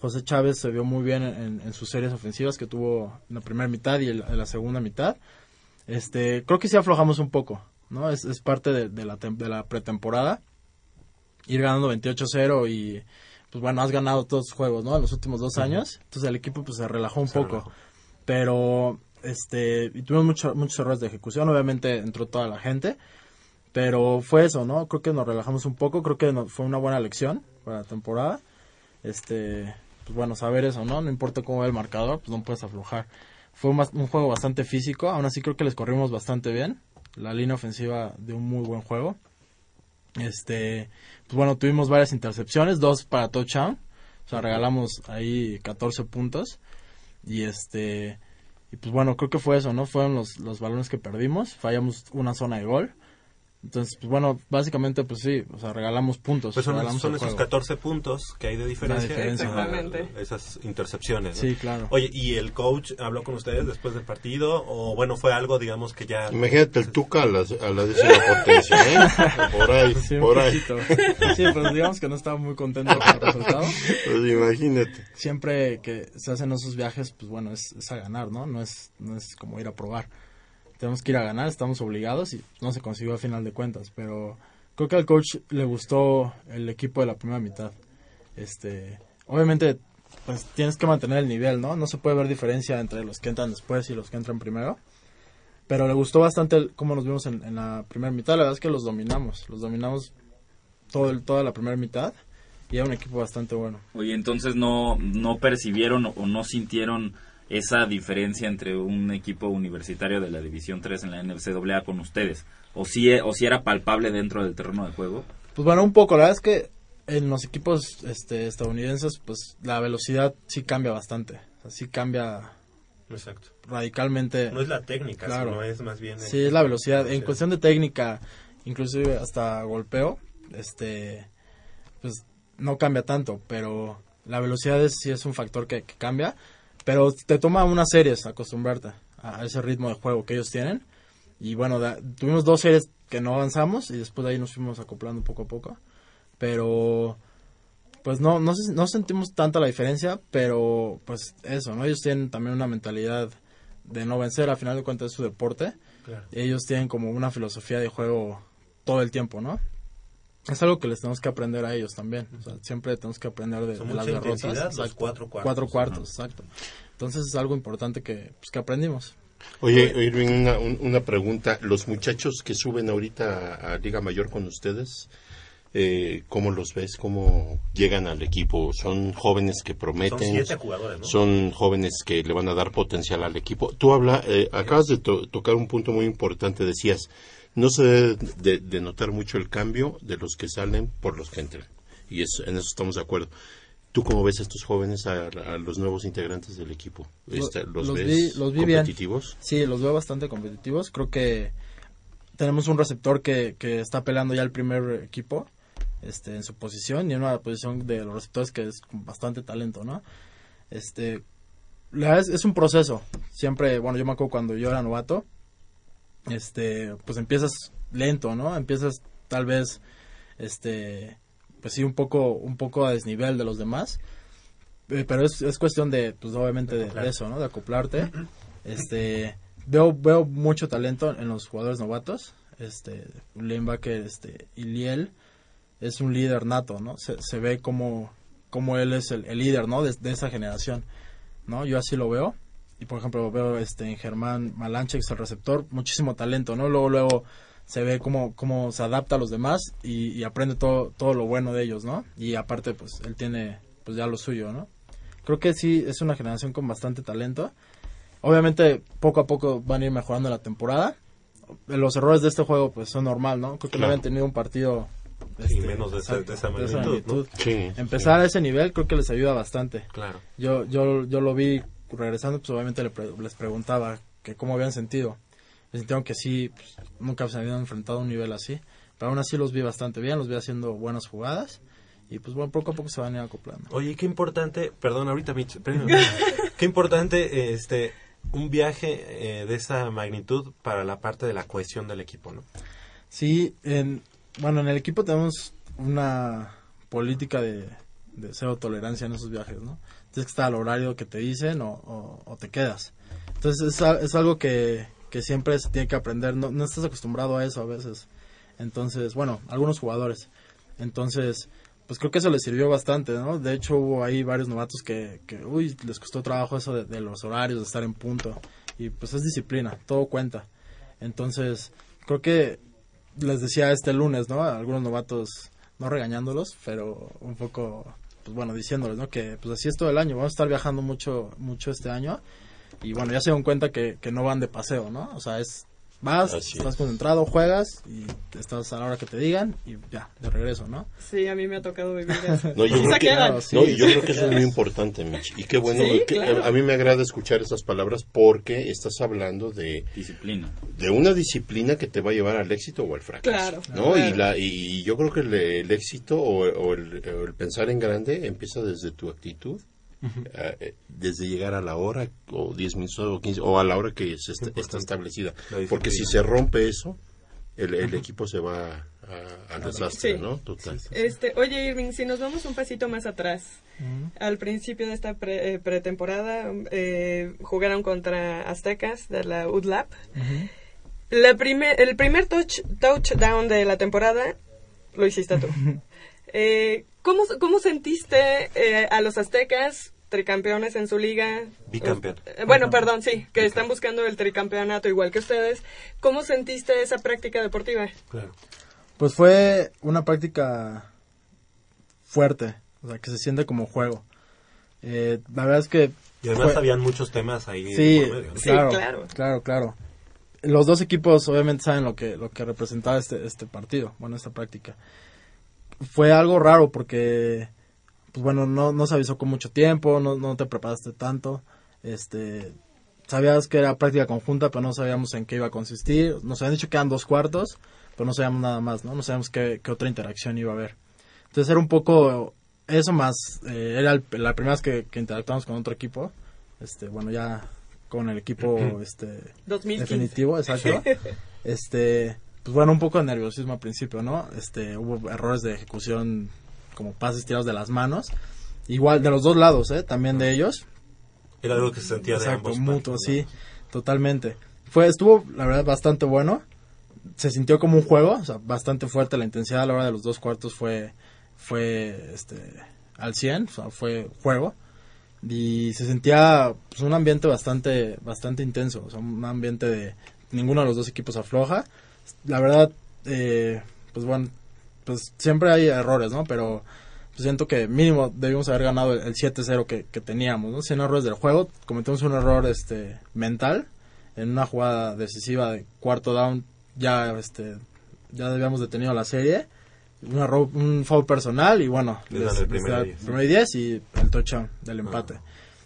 José Chávez se vio muy bien en, en sus series ofensivas que tuvo en la primera mitad y el- en la segunda mitad. Este, creo que sí aflojamos un poco, ¿no? Es, es parte de, de la, de la pretemporada ir ganando 28-0 y pues bueno, has ganado todos los juegos, ¿no? En los últimos dos años. Entonces el equipo pues se relajó un Se poco. relajó. Pero este y tuvimos mucho- muchos errores de ejecución, obviamente entró toda la gente, pero fue eso, ¿no? Creo que nos relajamos un poco, creo que no- fue una buena lección para la temporada. Este, pues bueno, saber eso, ¿no? No importa cómo va el marcador, pues no puedes aflojar. Fue un, juego bastante físico, aún así creo que les corrimos bastante bien. La línea ofensiva de un muy buen juego. Este, pues bueno, tuvimos varias intercepciones, dos para touchdown. O sea, regalamos ahí 14 puntos. Y este, y pues bueno, creo que fue eso, ¿no? Fueron los, los balones que perdimos. Fallamos una zona de gol. Entonces, pues bueno, básicamente, pues sí, o sea, regalamos puntos. Pues son, regalamos son el esos juego. 14 puntos que hay de diferencia. La diferencia. Exactamente. Esas intercepciones. ¿no? Sí, claro. Oye, ¿y el coach habló con ustedes después del partido? O bueno, fue algo, digamos, que ya... Imagínate el Tuca a la, a la décima potencia, ¿eh? Por ahí, Sí, un por ahí. Sí, pues digamos que no estaba muy contento con el resultado. Pues imagínate. Siempre que se hacen esos viajes, pues bueno, es, es a ganar, ¿no? No es, no es como ir a probar. Tenemos que ir a ganar, estamos obligados y no se consiguió a final de cuentas, pero creo que al coach le gustó el equipo de la primera mitad. Este, obviamente, pues tienes que mantener el nivel, ¿no? No se puede ver diferencia entre los que entran después y los que entran primero. Pero le gustó bastante el- cómo nos vimos en, en la primera mitad. La verdad es que los dominamos. Los dominamos todo el- toda la primera mitad. Y era un equipo bastante bueno. Oye, entonces no, no percibieron o no sintieron esa diferencia entre un equipo universitario de la División 3 en la NCAA con ustedes. O si, o si era palpable dentro del terreno de juego. Pues bueno, un poco. La verdad es que en los equipos este, estadounidenses, pues la velocidad sí cambia bastante. O sea, sí cambia Exacto. radicalmente. No es la técnica, Claro. sino es más bien... Sí, es la velocidad. En cuestión de técnica, inclusive hasta golpeo, este, pues no cambia tanto, pero la velocidad es, sí es un factor que, que cambia. Pero te toma unas series acostumbrarte a ese ritmo de juego que ellos tienen. Y bueno, da- tuvimos dos series que no avanzamos y después de ahí nos fuimos acoplando poco a poco. Pero pues no, no, sentimos tanta la diferencia, pero pues eso, ¿no? Ellos tienen también una mentalidad de no vencer, al final de cuentas es su deporte. Claro. Ellos tienen como una filosofía de juego todo el tiempo, ¿no? Es algo que les tenemos que aprender a ellos también. O sea, siempre tenemos que aprender de, de las derrotas. los cuatro cuartos. Cuatro cuartos, exacto. Entonces es algo importante que, pues, que aprendimos. Oye, Irving, una, un- una pregunta. Los muchachos que suben ahorita a, a Liga Mayor con ustedes, eh, ¿cómo los ves? ¿Cómo llegan al equipo? ¿Son jóvenes que prometen? Son siete jugadores, ¿no? Son jóvenes que le van a dar potencial al equipo. Tú habla, eh, acabas de to- tocar un punto muy importante. Decías, no se debe de, de notar mucho el cambio de los que salen por los que entran. Y en eso estamos de acuerdo. ¿Tú cómo ves a estos jóvenes, a, a los nuevos integrantes del equipo? Este, ¿Los, Lo- ves vi, los vi bien. competitivos? Sí, los veo bastante competitivos. Creo que tenemos un receptor que, que está peleando ya el primer equipo este, en su posición y en una posición de los receptores que es con bastante talento, ¿no? Este, la es, es un proceso. Siempre, bueno, yo me acuerdo cuando yo era novato, este, pues empiezas lento, ¿no? Empiezas tal vez, este, pues sí, un poco, un poco a desnivel de los demás. Eh, Pero es, es cuestión de, pues obviamente de, de eso, ¿no? De acoplarte. Este, veo, veo mucho talento en los jugadores novatos. Este, linebacker, este, Iliel es un líder nato, ¿no? Se, se ve como, como él es el, el líder, ¿no? De, de esa generación, ¿no? Yo así lo veo. Y por ejemplo, veo este, en Germán Malanche, que es el receptor, muchísimo talento, ¿no? Luego, luego se ve cómo, cómo se adapta a los demás y, y aprende todo, todo lo bueno de ellos, ¿no? Y aparte, pues, él tiene, pues, ya lo suyo, ¿no? Creo que sí, es una generación con bastante talento. Obviamente, poco a poco van a ir mejorando la temporada. Los errores de este juego, pues, son normal, ¿no? Creo que no Claro. habían tenido un partido... Sí, menos de esa- de esa magnitud, ¿no? Sí, Empezar a ese nivel creo que les ayuda bastante. Claro. Yo, yo, yo lo vi regresando, pues obviamente le pre- les preguntaba que cómo habían sentido. Me sintieron que sí, pues, nunca se habían enfrentado a un nivel así. Pero aún así los vi bastante bien, los vi haciendo buenas jugadas. Y pues bueno, poco a poco se van a ir acoplando. Oye, qué importante, perdón, ahorita Mitch, espérame. qué importante este un viaje eh, de esa magnitud para la parte de la cohesión del equipo, ¿no? Sí, en, bueno, en el equipo tenemos una política de, de cero tolerancia en esos viajes, ¿no? Tienes que estar al horario que te dicen o, te quedas. Entonces es, es algo que, que siempre se tiene que aprender, no, no estás acostumbrado a eso a veces. Entonces, bueno, algunos jugadores. Entonces, pues creo que eso les sirvió bastante, ¿no? De hecho hubo ahí varios novatos que, que uy, les costó trabajo eso de, de los horarios, de estar en punto. Y pues es disciplina, todo cuenta. Entonces, creo que les decía este lunes, ¿no? A algunos novatos, no regañándolos, pero un poco, pues bueno, diciéndoles, ¿no? Que pues así es todo el año, vamos a estar viajando mucho, mucho este año. Y bueno, ya se dan cuenta que, que no van de paseo, ¿no? O sea, es, vas, Así estás es. concentrado, juegas y estás a la hora que te digan y ya, de regreso, ¿no? Sí, a mí me ha tocado vivir eso. No, yo, creo que, quedan. no, yo creo que eso es muy importante, Mitch. Y qué bueno, Sí, que- claro. a mí me agrada escuchar esas palabras porque estás hablando de disciplina. De una disciplina que te va a llevar al éxito o al fracaso. Claro. ¿no? Claro. Y, la, y yo creo que el, el éxito o, o el, o el pensar en grande empieza desde tu actitud. Eh, eh, desde llegar a la hora o 10 minutos o 15 o a la hora que se está establecida. Porque si se rompe eso el, el equipo se va a- al desastre Sí. ¿no? total. Este, oye, Irving, si nos vamos un pasito más atrás, al principio de esta pre- eh, pretemporada eh, jugaron contra Aztecas de la UDLAP. La primer, el primer touch, touchdown de la temporada lo hiciste tú. Eh, ¿cómo, ¿Cómo sentiste eh, a los aztecas tricampeones en su liga? Bicampeón. Eh, bueno, perdón, sí, que están buscando el tricampeonato igual que ustedes. ¿Cómo sentiste esa práctica deportiva? Claro. Pues fue una práctica fuerte, o sea, que se siente como juego. Eh, la verdad es que... Y además fue- habían muchos temas ahí Sí, por medio, ¿no? claro, claro, claro, Los dos equipos obviamente saben lo que, lo que representaba este, este partido, bueno, esta práctica. Fue algo raro porque, pues bueno, no, no se avisó con mucho tiempo, no, no te preparaste tanto. Este, sabías que era práctica conjunta, pero no sabíamos en qué iba a consistir. Nos habían dicho que eran dos cuartos, pero no sabíamos nada más, ¿no? No sabíamos qué, qué otra interacción iba a haber. Entonces era un poco eso más, eh, era el- la primera vez que, que interactuamos con otro equipo. Este, bueno, ya con el equipo este 2015. definitivo, exacto. este, pues bueno, un poco de nerviosismo al principio, ¿no? Este, hubo errores de ejecución como pases tirados de las manos. Igual de los dos lados, ¿eh? También de ellos. Era algo que se sentía de Exacto, ambos mutuo, sí, totalmente. Fue, estuvo, la verdad, bastante bueno. Se sintió como un juego, o sea, bastante fuerte. La intensidad a la hora de los dos cuartos fue, fue, este, al 100, o sea, fue juego. Y se sentía, pues, un ambiente bastante, bastante intenso, o sea, un ambiente de ninguno de los dos equipos afloja. La verdad, eh, pues bueno, pues siempre hay errores, ¿no? Pero pues siento que mínimo debimos haber ganado el, el 7-0 que, que teníamos, ¿no? Sin errores del juego, cometimos un error este mental en una jugada decisiva de cuarto down, ya este ya debíamos detenido la serie, un error, un foul personal y bueno, Les dan el primer da- y diez. primer y 10 y el touchdown del empate.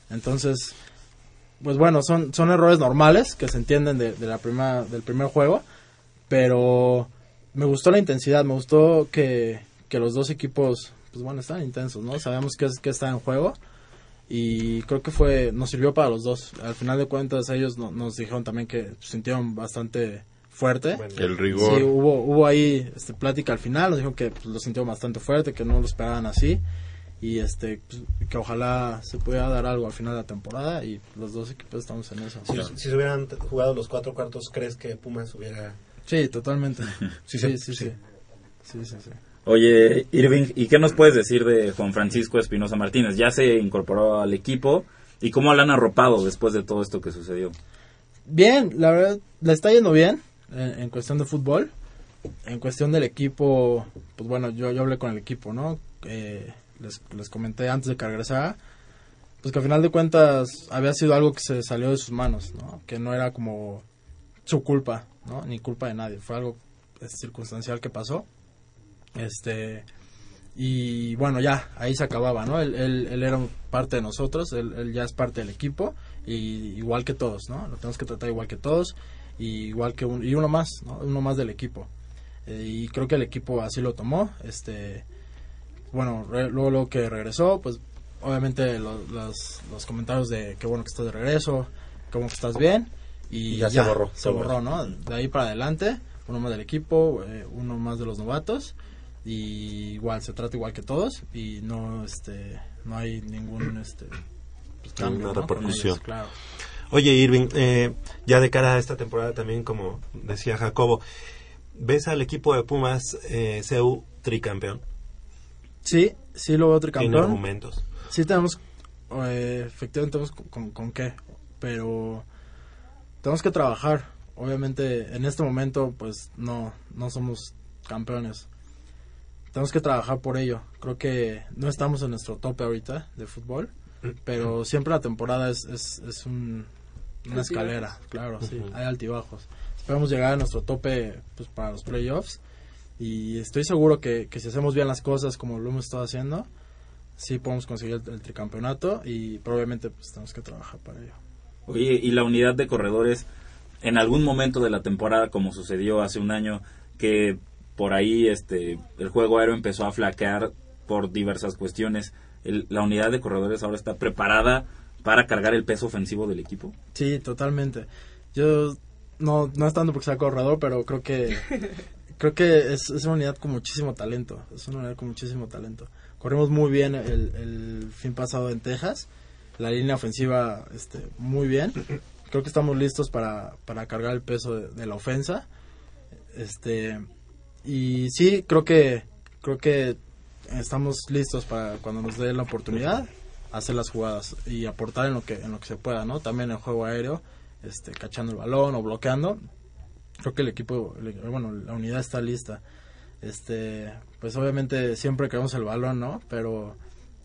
Entonces, pues bueno, son, son errores normales que se entienden de, de la prima, del primer juego, pero me gustó la intensidad, me gustó que, que los dos equipos, pues bueno, están intensos, ¿no? Sabemos que, es, que está en juego y creo que fue, nos sirvió para los dos. Al final de cuentas ellos no- nos dijeron también que se sintieron bastante fuerte. El rigor. Sí, hubo, hubo ahí este, plática al final, nos dijeron que pues, lo sintieron bastante fuerte, que no lo esperaban así y este pues, que ojalá se pudiera dar algo al final de la temporada y los dos equipos estamos en eso. Si, si se hubieran jugado los cuatro cuartos, ¿crees que Pumas hubiera...? Sí, totalmente. Sí, Sí, sí, sí, sí. Oye, Irving, ¿y qué nos puedes decir de Juan Francisco Espinosa Martínez? Ya se incorporó al equipo y cómo la han arropado después de todo esto que sucedió. Bien, la verdad, le está yendo bien en, en cuestión de fútbol. En cuestión del equipo, pues bueno, yo, yo hablé con el equipo, ¿no? Eh, les, les comenté antes de que regresara, pues que al final de cuentas había sido algo que se salió de sus manos, ¿no? Que no era como su culpa, ¿no? Ni culpa de nadie, fue algo eh, circunstancial que pasó. Este, y bueno, ya, ahí se acababa, ¿no? Él, él, él era un- parte de nosotros, él, él ya es parte del equipo, y igual que todos, ¿no? Lo tenemos que tratar igual que todos, y igual que un, y uno más, ¿no? Uno más del equipo. Eh, y creo que el equipo así lo tomó, este, bueno, re- luego, luego que regresó, pues obviamente lo- los, los comentarios de qué bueno que estás de regreso, qué bueno que estás bien, y, Y ya se borró se borró. ¿no? De ahí para adelante, uno más del equipo, eh, uno más de los novatos, y igual se trata igual que todos, y no, este, no hay ningún, este, pues, cambio, repercusión. ellos, claro. Oye, Irving, eh, ya de cara a esta temporada también, como decía Jacobo, ¿ves al equipo de Pumas eh, CEU tricampeón? Sí, sí lo veo ¿Tiene tricampeón. argumentos? Sí tenemos, eh, efectivamente tenemos con, con, con qué, pero tenemos que trabajar. Obviamente en este momento pues no, no somos campeones. Tenemos que trabajar por ello. Creo que no estamos en nuestro tope ahorita de fútbol, pero siempre la temporada es, es, es un- una Altibajos. escalera, claro, sí, hay altibajos. Esperamos llegar a nuestro tope pues, para los playoffs y estoy seguro que, que si hacemos bien las cosas como lo hemos estado haciendo, sí podemos conseguir el, el tricampeonato y probablemente pues tenemos que trabajar para ello. Oye, y la unidad de corredores, en algún momento de la temporada, como sucedió hace un año, que por ahí este el juego aéreo empezó a flaquear por diversas cuestiones, el- la unidad de corredores ahora está preparada para cargar el peso ofensivo del equipo. Sí, totalmente. Yo no, no es tanto porque sea corredor, pero creo que creo que es, es una unidad con muchísimo talento. Es una unidad con muchísimo talento. Corrimos muy bien el, el fin pasado en Texas. La línea ofensiva este, muy bien. Creo que estamos listos para, para cargar el peso de, la ofensa. Este y sí, creo que creo que estamos listos para cuando nos dé la oportunidad hacer las jugadas y aportar en lo que en lo que se pueda, ¿no? También en juego aéreo, este cachando el balón o bloqueando. Creo que el equipo, el- bueno, la unidad está lista. Este, pues obviamente siempre queremos el balón, ¿no? Pero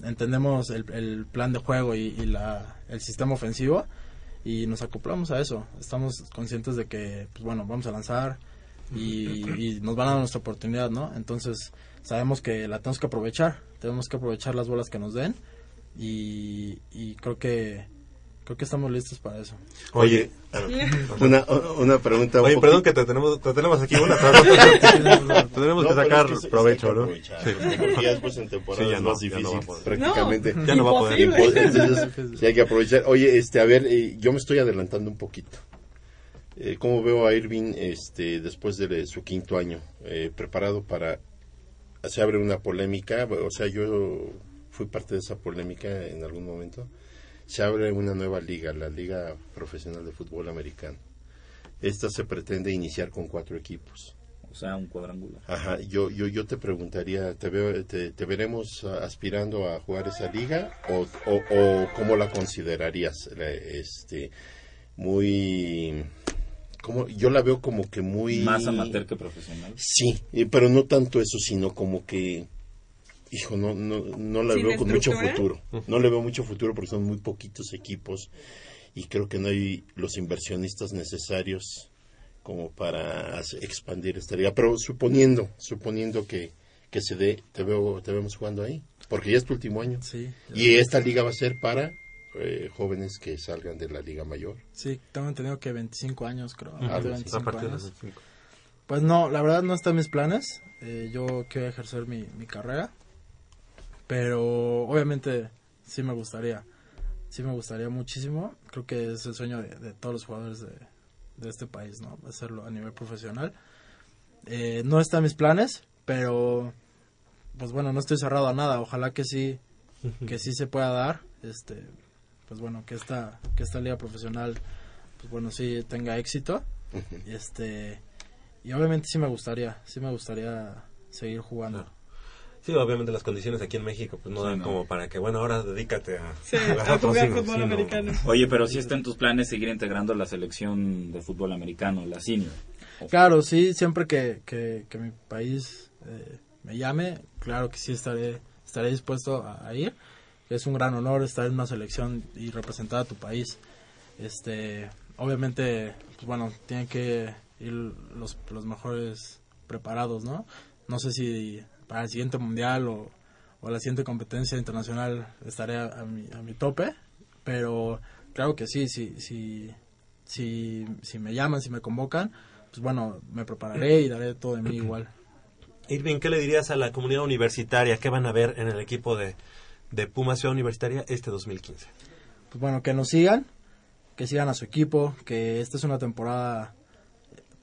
entendemos el, el plan de juego y, y la, el sistema ofensivo y nos acoplamos a eso. Estamos conscientes de que, pues bueno, vamos a lanzar y, y nos van a dar nuestra oportunidad, ¿no? Entonces sabemos que la tenemos que aprovechar, tenemos que aprovechar las bolas que nos den y, y creo que creo que estamos listos para eso. Oye, una, una pregunta. un Oye, perdón que te tenemos, te tenemos aquí una. Tenemos No, que sacar es que se- provecho, ¿no? Sí. ya después en temporada Sí, ya es no, más ya no difícil, va a poder. prácticamente. No, Ya no va a poder. Entonces, sí hay que aprovechar. Oye, este, a ver, eh, yo me estoy adelantando un poquito. Eh, ¿Cómo veo a Irving este, después de su quinto año eh, preparado para... Se abre una polémica, o sea, yo fui parte de esa polémica en algún momento. Se abre una nueva liga, la Liga Profesional de Fútbol Americano. Esta se pretende iniciar con cuatro equipos. O sea, un cuadrangular. Ajá, yo, yo, yo te preguntaría, ¿te, veo, te, te veremos aspirando a jugar esa liga o, o, o cómo la considerarías? Este, muy... Como, yo la veo como que muy... Más amateur que profesional. Sí, eh, pero no tanto eso, sino como que... Hijo, no, no, no la ¿Sin veo con mucho futuro. No le veo mucho futuro porque son muy poquitos equipos y creo que no hay los inversionistas necesarios como para expandir esta liga. Pero suponiendo, suponiendo que, que se dé, te veo, te vemos jugando ahí, porque ya es tu último año. Sí. Y esta liga va a ser para eh, jóvenes que salgan de la liga mayor. Sí, tengo entendido que 25 años, creo. Así. 25 A partir de años. 25. Pues no, la verdad no está en mis planes. Eh, yo quiero ejercer mi, mi carrera. Pero obviamente sí me gustaría. Sí me gustaría muchísimo. Creo que es el sueño de, de todos los jugadores de, de este país, ¿no? Hacerlo a nivel profesional. Eh, no está en mis planes, pero pues bueno, no estoy cerrado a nada. Ojalá que sí, que sí se pueda dar. Este, pues bueno, que esta, que esta liga profesional, pues bueno, sí tenga éxito. Y este, y obviamente sí me gustaría, sí me gustaría seguir jugando. Sí, obviamente las condiciones aquí en México pues no Sí, dan no. como para que, bueno, ahora dedícate a, Sí, a jugar fútbol sí, no. americano. Oye, pero sí está en tus planes seguir integrando la selección de fútbol americano, la senior. Claro, sí, siempre que, que, que mi país eh, me llame, claro que sí estaré, estaré dispuesto a, a ir. Es un gran honor estar en una selección y representar a tu país. Este, obviamente, pues bueno, tienen que ir los, los mejores preparados, ¿no? No sé si para el siguiente mundial o, o la siguiente competencia internacional estaré a, a mi, a mi tope, pero claro que sí, sí, sí, si, si me llaman, si me convocan, pues bueno, me prepararé y daré todo de mí igual. Irving, ¿qué le dirías a la comunidad universitaria? ¿Qué van a ver en el equipo de, de Puma Ciudad Universitaria este 2015? Pues bueno, que nos sigan, que sigan a su equipo, que esta es una temporada,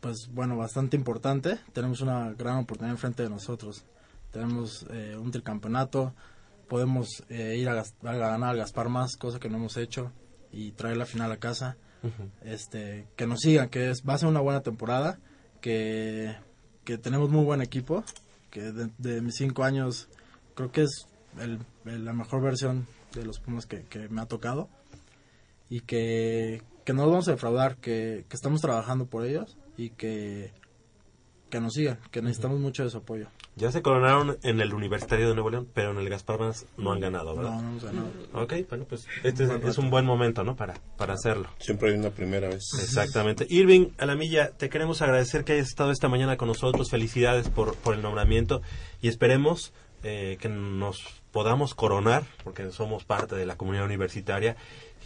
pues bueno, bastante importante. Tenemos una gran oportunidad enfrente de nosotros. Tenemos eh, un tricampeonato, podemos eh, ir a, a ganar al Gaspar más, cosa que no hemos hecho, y traer la final a casa. este que nos sigan, que es, va a ser una buena temporada, que, que tenemos muy buen equipo, que de, de mis cinco años creo que es el- el- la mejor versión de los Pumas que, que me ha tocado y que, que no los vamos a defraudar, que, que estamos trabajando por ellos y que, que nos sigan, que necesitamos mucho de su apoyo. Ya se coronaron en el Universitario de Nuevo León, pero en el Gaspar Más no han ganado, ¿verdad? No, no hemos ganado. Ok, bueno, pues este es, es un buen momento, ¿no? Para, para hacerlo. Siempre hay una primera vez. Exactamente. Irving Alamilla, te queremos agradecer que hayas estado esta mañana con nosotros. Felicidades por, por el nombramiento y esperemos eh, que nos podamos coronar, porque somos parte de la comunidad universitaria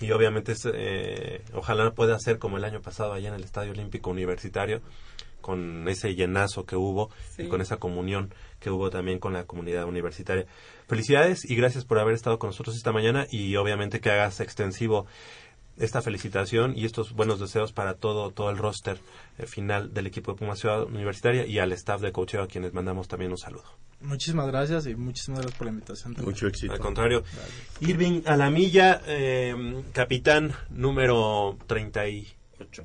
y obviamente es, eh, ojalá pueda ser como el año pasado allá en el Estadio Olímpico Universitario con ese llenazo que hubo y con esa comunión que hubo también con la comunidad universitaria. Felicidades y gracias por haber estado con nosotros esta mañana y obviamente que hagas extensivo esta felicitación y estos buenos deseos para todo todo el roster eh, final del equipo de Puma Ciudad Universitaria y al staff de coacheo a quienes mandamos también un saludo. Muchísimas gracias y muchísimas gracias por la invitación. también. Mucho éxito. Al contrario, Irving Alamilla, eh, capitán número 38.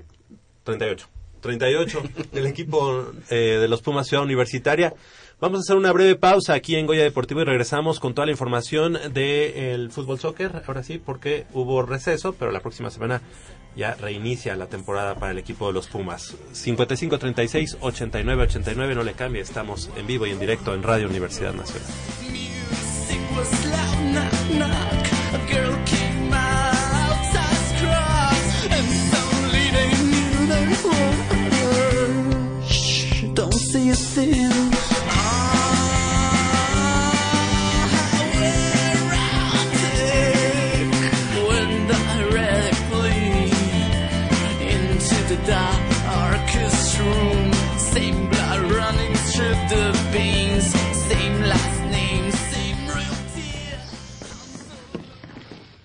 38. 38 del equipo eh, de los Pumas Ciudad Universitaria. Vamos a hacer una breve pausa aquí en Goya Deportivo y regresamos con toda la información del fútbol soccer. Ahora sí, porque hubo receso, pero la próxima semana ya reinicia la temporada para el equipo de los Pumas. 55 36 89 89, no le cambie, estamos en vivo y en directo en Radio Universidad Nacional.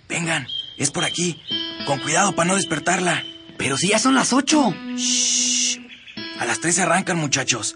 Vengan, es por aquí. Con cuidado para no despertarla. Pero si ya son las ocho. Shh. A las tres arrancan, muchachos.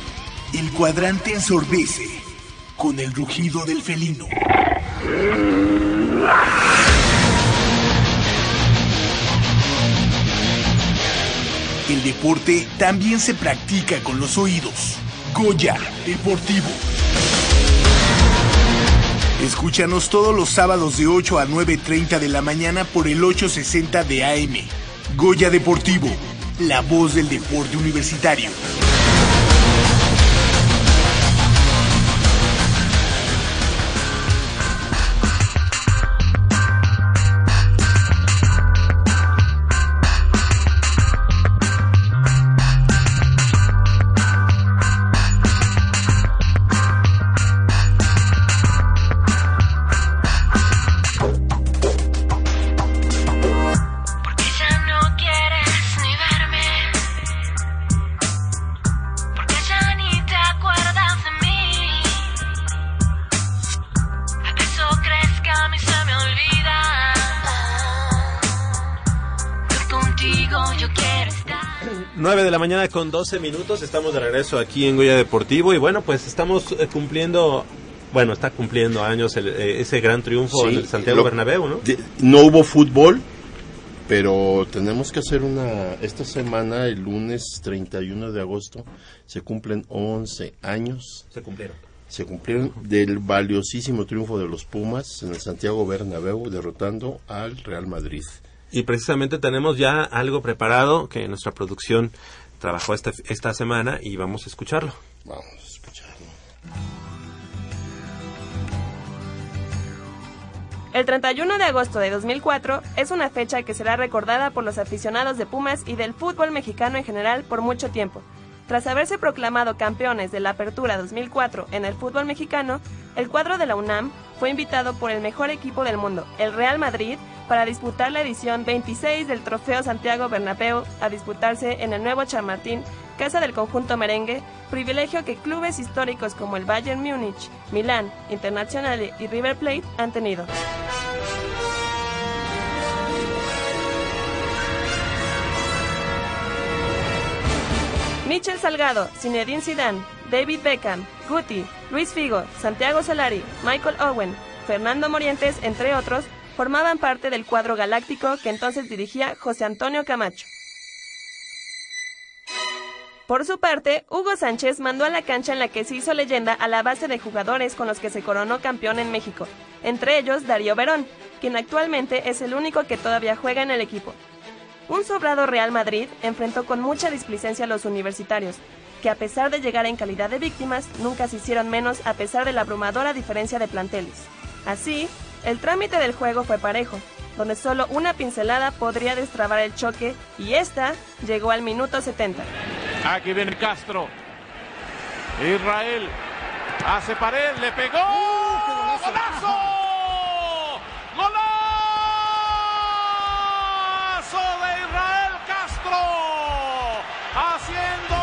El cuadrante ensordece con el rugido del felino. El deporte también se practica con los oídos. Goya Deportivo. Escúchanos todos los sábados de 8 a 9.30 de la mañana por el 860 de AM. Goya Deportivo, la voz del deporte universitario. Con 12 minutos, estamos de regreso aquí en Goya Deportivo y bueno, pues estamos eh, cumpliendo, bueno, está cumpliendo años el, eh, ese gran triunfo en Sí, el Santiago lo- Bernabéu, ¿no? de- no hubo fútbol, pero tenemos que hacer una... Esta semana, el lunes 31 de agosto, se cumplen 11 años. Se cumplieron. Se cumplieron del valiosísimo triunfo de los Pumas en el Santiago Bernabéu, derrotando al Real Madrid. Y precisamente tenemos ya algo preparado que nuestra producción trabajó esta, esta semana y vamos a escucharlo. Vamos a escucharlo. El 31 de agosto de 2004 es una fecha que será recordada por los aficionados de Pumas y del fútbol mexicano en general por mucho tiempo. Tras haberse proclamado campeones de la Apertura 2004 en el fútbol mexicano, el cuadro de la UNAM fue invitado por el mejor equipo del mundo, el Real Madrid, para disputar la edición 26 del Trofeo Santiago Bernabéu a disputarse en el nuevo Chamartín, casa del conjunto merengue, privilegio que clubes históricos como el Bayern Múnich, Milán, Internazionale y River Plate han tenido. Michel Salgado, Zinedine Zidane, David Beckham, Guti, Luis Figo, Santiago Solari, Michael Owen, Fernando Morientes, entre otros, formaban parte del cuadro galáctico que entonces dirigía José Antonio Camacho. Por su parte, Hugo Sánchez mandó a la cancha en la que se hizo leyenda a la base de jugadores con los que se coronó campeón en México, entre ellos Darío Verón, quien actualmente es el único que todavía juega en el equipo. Un sobrado Real Madrid enfrentó con mucha displicencia a los universitarios, que a pesar de llegar en calidad de víctimas, nunca se hicieron menos a pesar de la abrumadora diferencia de planteles. Así, el trámite del juego fue parejo, donde solo una pincelada podría destrabar el choque y esta llegó al minuto 70. Aquí viene Castro. Israel hace pared, le pegó. ¡Golazo! ¡Golazo de Israel Castro! Haciendo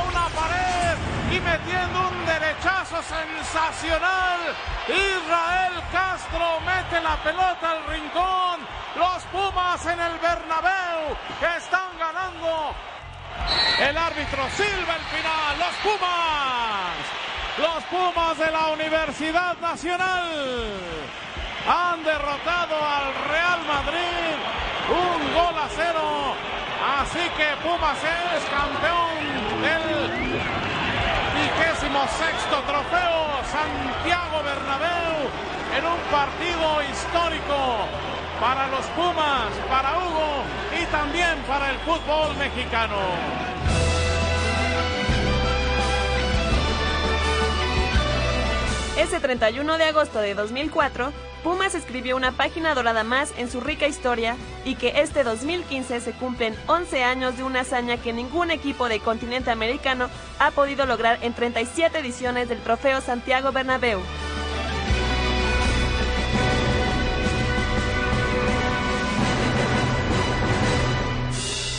y metiendo un derechazo sensacional. Israel Castro mete la pelota al rincón. Los Pumas en el Bernabéu están ganando el árbitro silba el final. Los Pumas. Los Pumas de la Universidad Nacional han derrotado al Real Madrid. Un gol a cero. Así que Pumas es campeón vigésimo sexto trofeo Santiago Bernabéu en un partido histórico para los Pumas, para Hugo y también para el fútbol mexicano. Ese 31 de agosto de 2004, Pumas escribió una página dorada más en su rica historia y que este 2015 se cumplen 11 años de una hazaña que ningún equipo del continente americano ha podido lograr en 37 ediciones del Trofeo Santiago Bernabéu.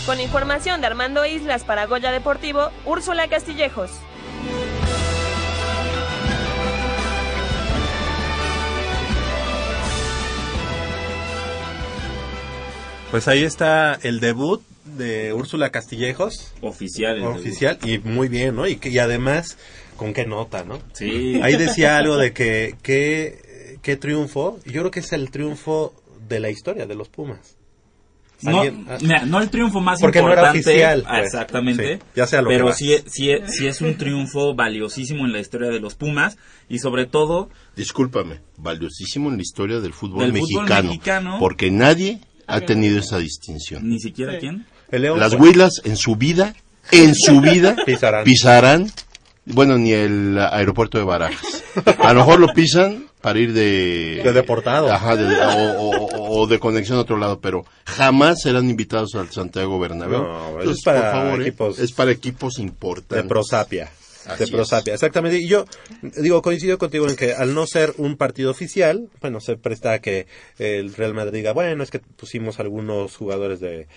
Con información de Armando Islas para Goya Deportivo, Úrsula Castillejos. Pues ahí está el debut de Úrsula Castillejos. Oficial. el Oficial, y muy bien, ¿no? Y, que, y además, con qué nota, ¿no? Sí. Ahí decía algo de que qué qué triunfo. Yo creo que es el triunfo de la historia de los Pumas. No, ah, mira, no el triunfo más Porque no importante. era oficial, pues. Exactamente. Sí, ya sea lo que pero va. sí, sí, sí es un triunfo valiosísimo en la historia de los Pumas y sobre todo Discúlpame, valiosísimo en la historia del fútbol, Del fútbol mexicano, mexicano. porque nadie ha tenido esa distinción. ni siquiera quién. Las Huilas en su vida, en su vida, pisarán. bueno, ni el aeropuerto de Barajas. A lo mejor lo pisan para ir de... De deportado. Ajá, de- o, o- o de conexión a otro lado, pero jamás serán invitados al Santiago Bernabéu. No, Entonces, es para por favor, ¿eh? equipos- es para equipos importantes. De prosapia. Así de prosapia, exactamente. Y yo digo, coincido contigo en que al no ser un partido oficial, bueno, se presta a que el Real Madrid diga, bueno, es que pusimos algunos jugadores de,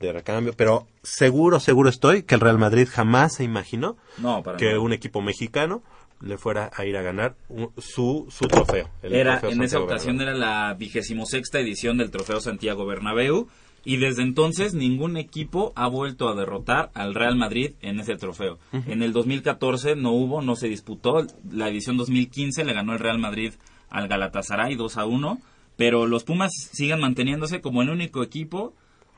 de recambio, pero seguro, seguro estoy que el Real Madrid jamás se imaginó No, para que un equipo mexicano le fuera a ir a ganar un- su, su trofeo. el Era, trofeo en esa ocasión Bernabéu. era la vigésimo sexta edición del Trofeo Santiago Bernabéu y desde entonces ningún equipo ha vuelto a derrotar al Real Madrid en ese trofeo. Ujú. En el 2014 no hubo, no se disputó. La edición 2015 le ganó el Real Madrid al Galatasaray 2 a 1, pero los Pumas siguen manteniéndose como el único equipo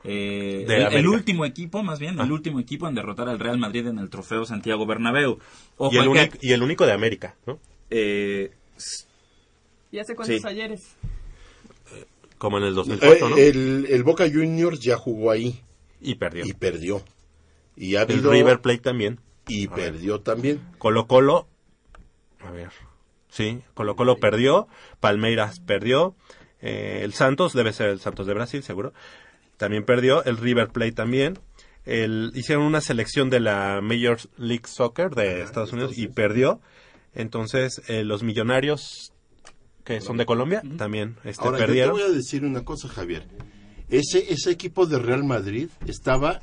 eh, el, último equipo, más bien, el último equipo en derrotar al Real Madrid en el Trofeo Santiago Bernabéu. Ojo, y, el que- único, y el único de América, ¿no? eh, ¿Y hace cuántos Sí. ayeres? Como en el 2004, ¿no? Eh, el, el Boca Juniors ya jugó ahí. Y perdió. Y perdió. Y ha El habido... River Plate también. Y A ver. perdió también. Colo Colo, a ver, sí, Colo Colo perdió, Palmeiras perdió, eh, el Santos, debe ser el Santos de Brasil, seguro, también perdió, el River Plate también, el, hicieron una selección de la Major League Soccer de Estados Unidos y perdió, entonces eh, los millonarios que son de Colombia también este, Ahora, perdieron. yo te voy a decir una cosa, Javier. Ese, ese equipo de Real Madrid estaba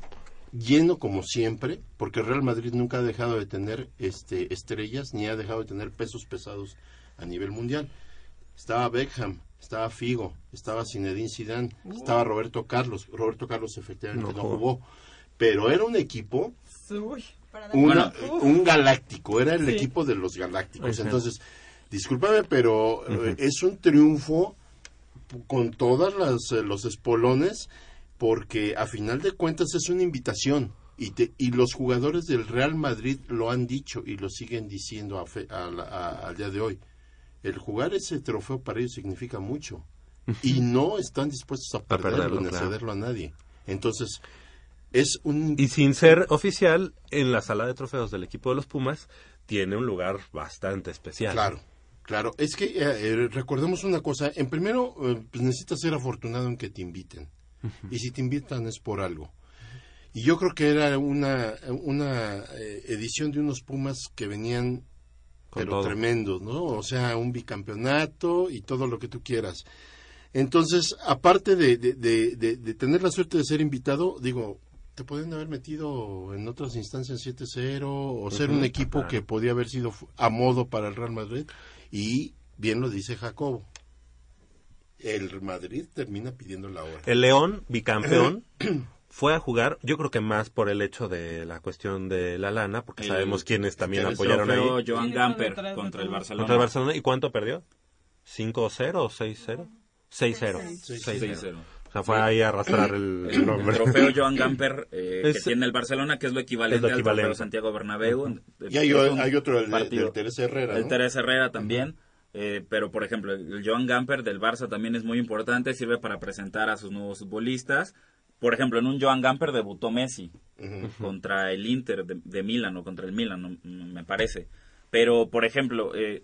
lleno como siempre, porque Real Madrid nunca ha dejado de tener este, estrellas, ni ha dejado de tener pesos pesados a nivel mundial. Estaba Beckham, estaba Figo, estaba Zinedine Zidane, estaba Roberto Carlos. Roberto Carlos efectivamente No no, jugó. pero era un equipo Uy. una- Uf. un galáctico, era el Sí. equipo de los galácticos. Entonces, discúlpame, pero eh, es un triunfo con todas las eh, los espolones porque a final de cuentas es una invitación y, te- y los jugadores del Real Madrid lo han dicho y lo siguen diciendo a fe- a la- a- al día de hoy. El jugar ese trofeo para ellos significa mucho y no están dispuestos a perderlo, perderlo, ni a claro. cederlo a nadie. Entonces, es un Y sin ser oficial, en la sala de trofeos del equipo de los Pumas, tiene un lugar bastante especial. Claro, claro. Es que eh, eh, recordemos una cosa. En primero, eh, pues necesitas ser afortunado en que te inviten. Y si te invitan es por algo. Y yo creo que era una, una eh, edición de unos Pumas que venían, Con pero todo. tremendos, ¿no? O sea, un bicampeonato y todo lo que tú quieras. Entonces, aparte de, de, de- tener la suerte de ser invitado, digo, te pueden haber metido en otras instancias 7-0 o ser un equipo claro. que podía haber sido a modo para el Real Madrid y bien lo dice Jacobo. El Madrid termina pidiendo la hora. El León, bicampeón, fue a jugar, yo creo que más por el hecho de la cuestión de la lana, porque El- sabemos quiénes también apoyaron ahí. Joan Gamper contra el Barcelona. Contra el Barcelona. ¿Y cuánto perdió? ¿5-0 o 6-0? 6-0. 6-0. 6-0. O sea, fue ahí a arrastrar el, el El nombre. trofeo Joan Gamper eh, Es- que tiene el Barcelona, que es lo equivalente, Es lo al trofeo Santiago Bernabéu. Y hay- otro, el partido. del Teresa Herrera, El. Teresa Herrera también. eh, pero, por ejemplo, el Joan Gamper del Barça también es muy importante, sirve para presentar a sus nuevos futbolistas. Por ejemplo, en un Joan Gamper debutó Messi contra el Inter de, de Milán o contra el Milan, me parece. Pero, por ejemplo, eh,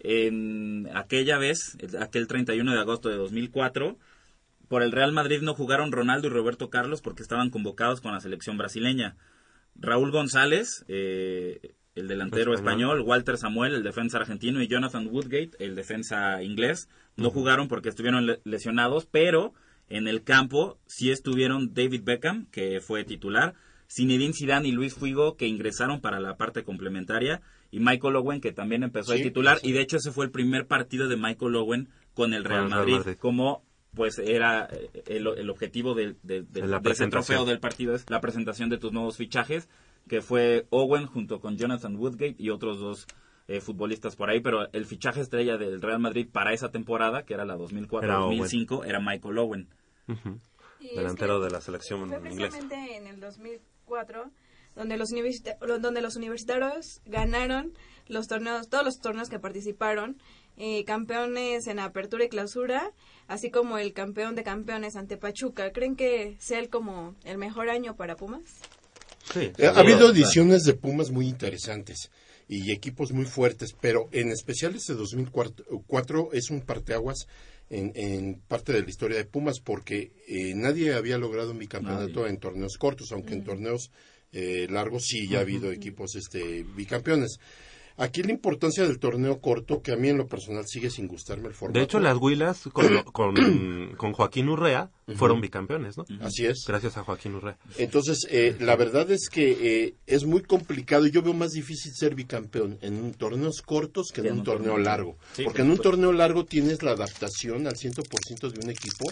en aquella vez, aquel 31 de agosto de 2004, por el Real Madrid no jugaron Ronaldo y Roberto Carlos porque estaban convocados con la selección brasileña. Raúl González, eh, el delantero Español. Walter Samuel, el defensa argentino, y Jonathan Woodgate, el defensa inglés, no jugaron porque estuvieron le- lesionados, pero en el campo sí estuvieron David Beckham, que fue titular, Zinedine Zidane y Luis Figo, que ingresaron para la parte complementaria, y Michael Owen, que también empezó Sí, de titular, sí. y de hecho ese fue el primer partido de Michael Owen con el Con Real el Real Madrid, Madrid. como pues era eh, el, el objetivo del- de, ese trofeo del partido, es la presentación de tus nuevos fichajes, que fue Owen junto con Jonathan Woodgate y otros dos eh, futbolistas por ahí, pero el fichaje estrella del Real Madrid para esa temporada, que era la Era 2004-2005, era, Michael Owen. Es Delantero que de la selección Fue inglesa. precisamente en el 2004 donde los, universita- donde los universitarios ganaron los torneos, todos los torneos que participaron, eh, campeones en apertura y clausura, así como el campeón de campeones ante Pachuca. ¿Creen que sea el como el mejor año para Pumas? Eh, ha habido ediciones de Pumas muy interesantes y equipos muy fuertes, pero en especial este 2004 es un parteaguas en, en parte de la historia de Pumas porque eh, nadie había logrado un bicampeonato Nadie. en torneos cortos, aunque en torneos eh, largos sí ya ha habido equipos este bicampeones. Aquí la importancia del torneo corto, que a mí en lo personal sigue sin gustarme el formato. De hecho, las Huilas con, lo- con, con Joaquín Urrea fueron bicampeones, ¿no? Así es. Gracias a Joaquín Urrea. Entonces, eh, la verdad es que eh, es muy complicado. Yo veo más difícil ser bicampeón en un torneos cortos que en un torneo largo. Sí, Porque por en un torneo largo tienes la adaptación al 100% de un equipo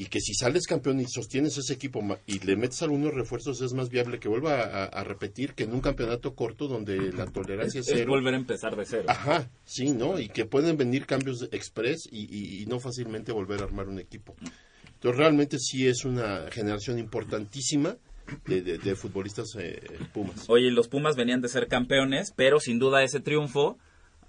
y que si sales campeón y sostienes ese equipo y le metes algunos refuerzos es más viable que vuelva a, a repetir que en un campeonato corto donde la tolerancia Es, es es cero. volver a empezar de cero. Ajá, sí, ¿no? Y que pueden venir cambios express y, y- y no fácilmente volver a armar un equipo. Entonces, realmente sí es una generación importantísima de, de- de futbolistas eh, Pumas. Oye, los Pumas venían de ser campeones, pero sin duda ese triunfo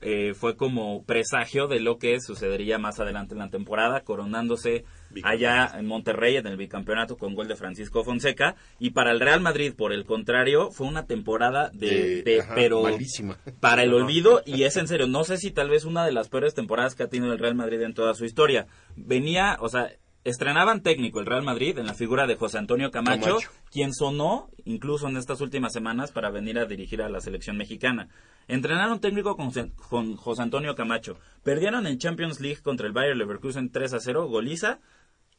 eh, fue como presagio de lo que sucedería más adelante en la temporada, coronándose allá en Monterrey en el bicampeonato con gol de Francisco Fonseca. Y para el Real Madrid, por el contrario, fue una temporada de, De- de- ajá, pero malísima. para el olvido. Y es en serio, no sé si tal vez una de las peores temporadas que ha tenido el Real Madrid en toda su historia. Venía, o sea, estrenaban técnico el Real Madrid en la figura de José Antonio Camacho, Camacho. quien sonó incluso en estas últimas semanas para venir a dirigir a la selección mexicana. Entrenaron técnico con, José- con José Antonio Camacho. Perdieron en Champions League contra el Bayer Leverkusen 3 a 0, goliza.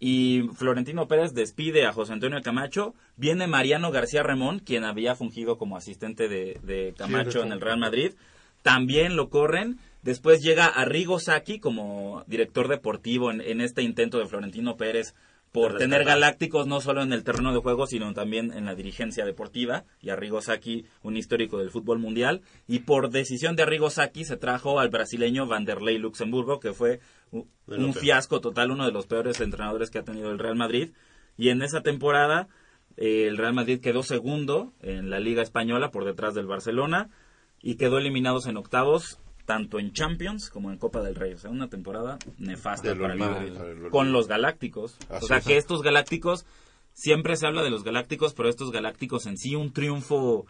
Y Florentino Pérez despide a José Antonio Camacho. Viene Mariano García Remón, quien había fungido como asistente de, de Camacho Sí, en el Real Madrid. También lo corren. Después llega Arrigo Sacchi como director deportivo en, en este intento de Florentino Pérez por tener galácticos no solo en el terreno de juego, sino también en la dirigencia deportiva. Y Arrigo Sacchi, un histórico del fútbol mundial. Y por decisión de Arrigo Sacchi se trajo al brasileño Vanderlei Luxemburgo, que fue un fiasco total, uno de los peores entrenadores que ha tenido el Real Madrid. Y en esa temporada eh, el Real Madrid quedó segundo en la Liga Española por detrás del Barcelona y quedó eliminados en octavos tanto en Champions como en Copa del Rey. O sea, una temporada nefasta para el Madrid. Con los Galácticos. Así o sea, es. que estos Galácticos, siempre se habla de los Galácticos, pero estos Galácticos en sí un triunfo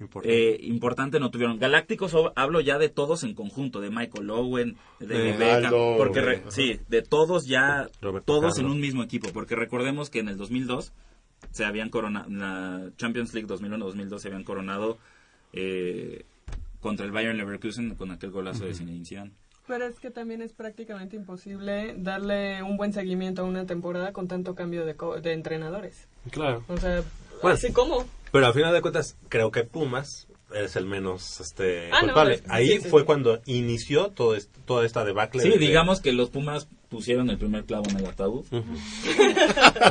Importante. eh, importante no tuvieron. Galácticos hablo ya de todos en conjunto, de Michael Owen, de De Beckham, Aldo, porque re- sí, de todos ya, Roberto todos en un mismo equipo, porque recordemos que en el 2002 se habían coronado, en la Champions League 2001-2002 se habían coronado eh, contra el Bayern Leverkusen con aquel golazo de Zinedine Zidane. Pero es que también es prácticamente imposible darle un buen seguimiento a una temporada con tanto cambio de, co- de entrenadores. Claro. O sea, Bueno. así como. Pero al final de cuentas, creo que Pumas es el menos este, Ah, no, culpable. es- Ahí sí, sí, fue sí. cuando inició todo est- toda esta debacle. Sí, de- digamos que los Pumas pusieron el primer clavo en el ataúd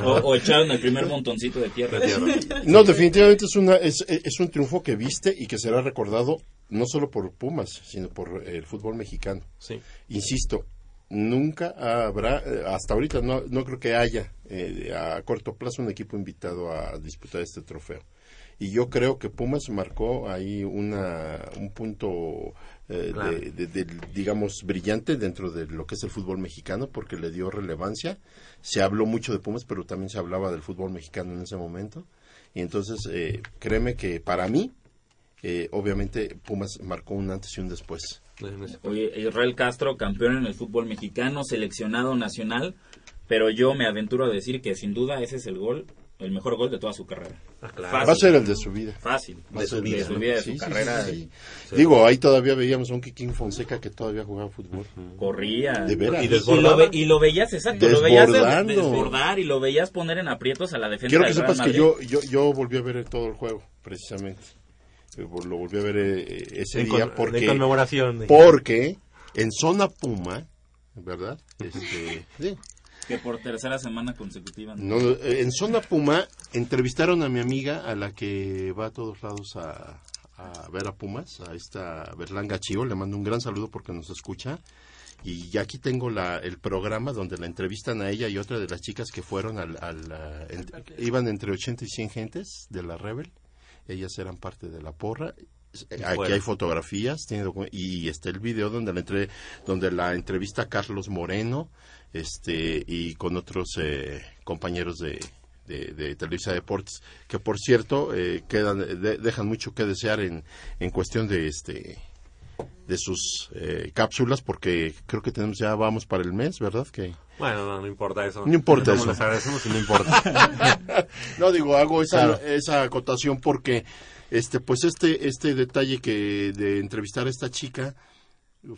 o, o echaron el primer montoncito de tierra. No, definitivamente es, una, es, es un triunfo que viste y que será recordado no solo por Pumas, sino por el fútbol mexicano. Sí. Insisto, nunca habrá, eh, hasta ahorita no, no creo que haya eh, a corto plazo un equipo invitado a disputar este trofeo. Y yo creo que Pumas marcó ahí una, un punto, eh, Claro. de, de- de, digamos, brillante dentro de lo que es el fútbol mexicano, porque le dio relevancia. Se habló mucho de Pumas, pero también se hablaba del fútbol mexicano en ese momento. Y entonces, eh, créeme que para mí, eh, obviamente, Pumas marcó un antes y un después Oye, Israel Castro, campeón en el fútbol mexicano, seleccionado nacional, pero yo me aventuro a decir que sin duda ese es el gol, el mejor gol de toda su carrera. Va a ser el de su vida. Fácil, Va de su, el de su ¿no? vida, de Sí, su sí, carrera. sí, sí. Digo, ahí todavía veíamos a un Kikín Fonseca que todavía jugaba fútbol. Corría. De veras. Y, lo, ve- y lo veías, exacto, lo veías desbordar y lo veías poner en aprietos a la defensa Quiero que sepas que yo, yo, yo volví a ver todo el juego, precisamente. Eh, Lo volví a ver eh, ese En día con- porque... de conmemoración de- Porque en zona Puma, ¿verdad? Este, sí, Que por tercera semana consecutiva. no, eh, en zona Puma entrevistaron a mi amiga a la que va a todos lados a, a ver a Pumas, a esta Berlanga Chío, le mando un gran saludo porque nos escucha. Y ya aquí tengo la, el programa donde la entrevistan a ella y otra de las chicas que fueron al... al, en- iban entre 80 y 100 gentes de la Rebel. Ellas eran parte de la porra. Aquí hay fotografías y está el video donde la, entre, donde la entrevista a Carlos Moreno este y con otros eh, compañeros de, de, de Televisa Deportes que por cierto eh, quedan de- dejan mucho que desear en, en cuestión de este de sus eh, cápsulas porque creo que tenemos ya vamos para el mes verdad que Bueno, no, no importa eso. no importa eso. Les agradecemos y no importa. no digo hago esa Claro. esa acotación porque este pues este este detalle que de entrevistar a esta chica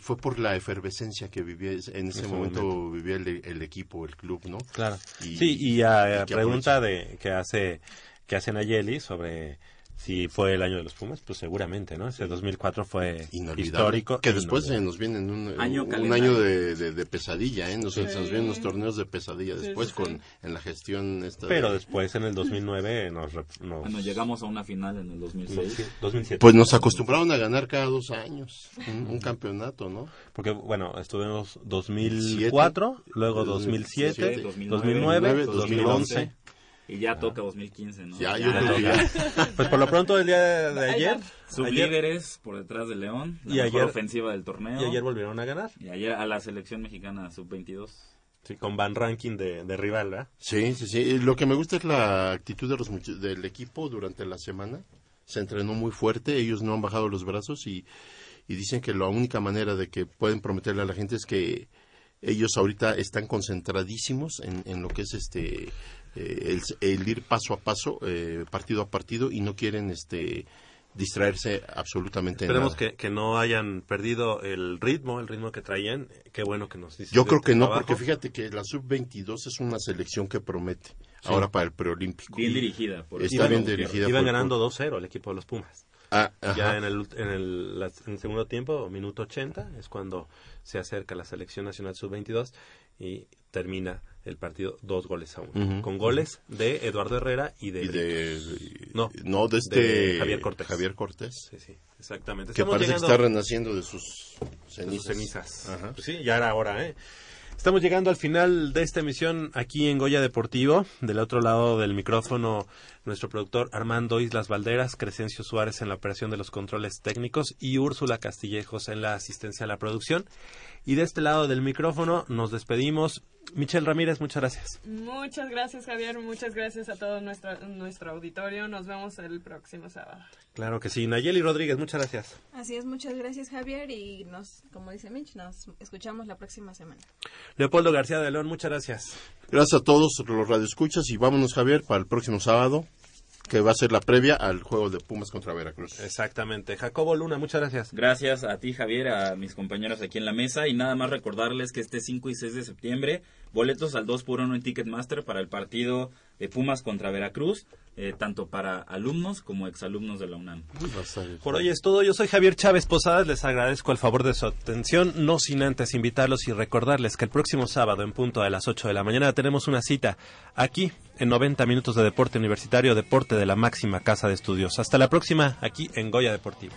fue por la efervescencia que vivía en ese ese momento, momento. vivía el, el equipo el club no Claro. Y- sí, y a, y pregunta de que hace que hace Nayeli sobre si fue el año de los Pumas, pues seguramente, ¿no? Ese 2004 fue histórico. Que después eh, nos vienen un Año un año de, de- de pesadilla, ¿eh? Nos, Sí. nos vienen unos torneos de pesadilla después sí, con sí. en la gestión esta Pero de- después en el 2009 nos, nos- Bueno, llegamos a una final en el 2006. 2007. Pues nos acostumbraron a ganar cada dos años un, un campeonato, ¿no? Porque, bueno, estuvimos 2004, luego 2007, 2009, 2011. Y ya toca 2015, ¿no? Ya, yo que ya. Pues por lo pronto el día de, ayer, Sublíderes por detrás de León, la Y mejor ayer- ofensiva del torneo. y ayer volvieron a ganar. Y ayer a la selección mexicana sub-22. Sí, con Van Ranking de, de rival, ¿verdad? Sí, sí, sí. Lo que me gusta es la actitud de los del equipo durante la semana. Se entrenó muy fuerte, ellos no han bajado los brazos y, y dicen que la única manera de que pueden prometerle a la gente es que ellos ahorita están concentradísimos en, en lo que es este el, el ir paso a paso, eh, partido a partido y no quieren este distraerse absolutamente en Esperemos nada. que, que no hayan perdido el ritmo, el ritmo que traían. Qué bueno que nos dicen. Yo creo este que no, trabajo. porque fíjate que la sub-22 es una selección que promete Sí. ahora para el preolímpico. Bien dirigida por Está bien dirigida. Iban por- ganando 2-0 el equipo de los Pumas. Ah, ya en el, en, el, en el segundo tiempo, minuto 80, es cuando se acerca la selección nacional sub-22 y termina el partido dos goles a uno. Con goles de Eduardo Herrera y de... Y de- no, no, de este Javier Cortés. Javier Cortés. Sí, sí, exactamente. Que Estamos parece llegando- que está renaciendo de sus de sus cenizas. cenizas. Ajá. Pues sí, ya era hora, ¿eh? Estamos llegando al final de esta emisión aquí en Goya Deportivo. Del otro lado del micrófono, nuestro productor Armando Islas Valderas, Crescencio Suárez en la operación de los controles técnicos y Úrsula Castillejos en la asistencia a la producción. Y de este lado del micrófono nos despedimos. Michelle Ramírez, muchas gracias. Muchas gracias, Javier. Muchas gracias a todo nuestro, nuestro auditorio. Nos vemos el próximo sábado. Claro que sí. Nayeli Rodríguez, muchas gracias. Así es, muchas gracias Javier y nos, como dice Mitch, nos escuchamos la próxima semana. Leopoldo García de León, muchas gracias. Gracias a todos los radioescuchas y vámonos Javier para el próximo sábado que va a ser la previa al juego de Pumas contra Veracruz. Exactamente. Jacobo Luna, muchas gracias. Gracias a ti, Javier, a mis compañeros aquí en la mesa. Y nada más recordarles que este 5 y 6 de septiembre, boletos al 2 por 1 en Ticketmaster para el partido de Pumas contra Veracruz, eh, tanto para alumnos como exalumnos de la UNAM. Por hoy es todo. Yo soy Javier Chávez Posadas. Les agradezco el favor de su atención. No sin antes invitarlos y recordarles que el próximo sábado, en punto de las 8 de la mañana, tenemos una cita aquí en 90 minutos de deporte universitario, deporte de la máxima casa de estudios. Hasta la próxima, aquí en Goya Deportivo.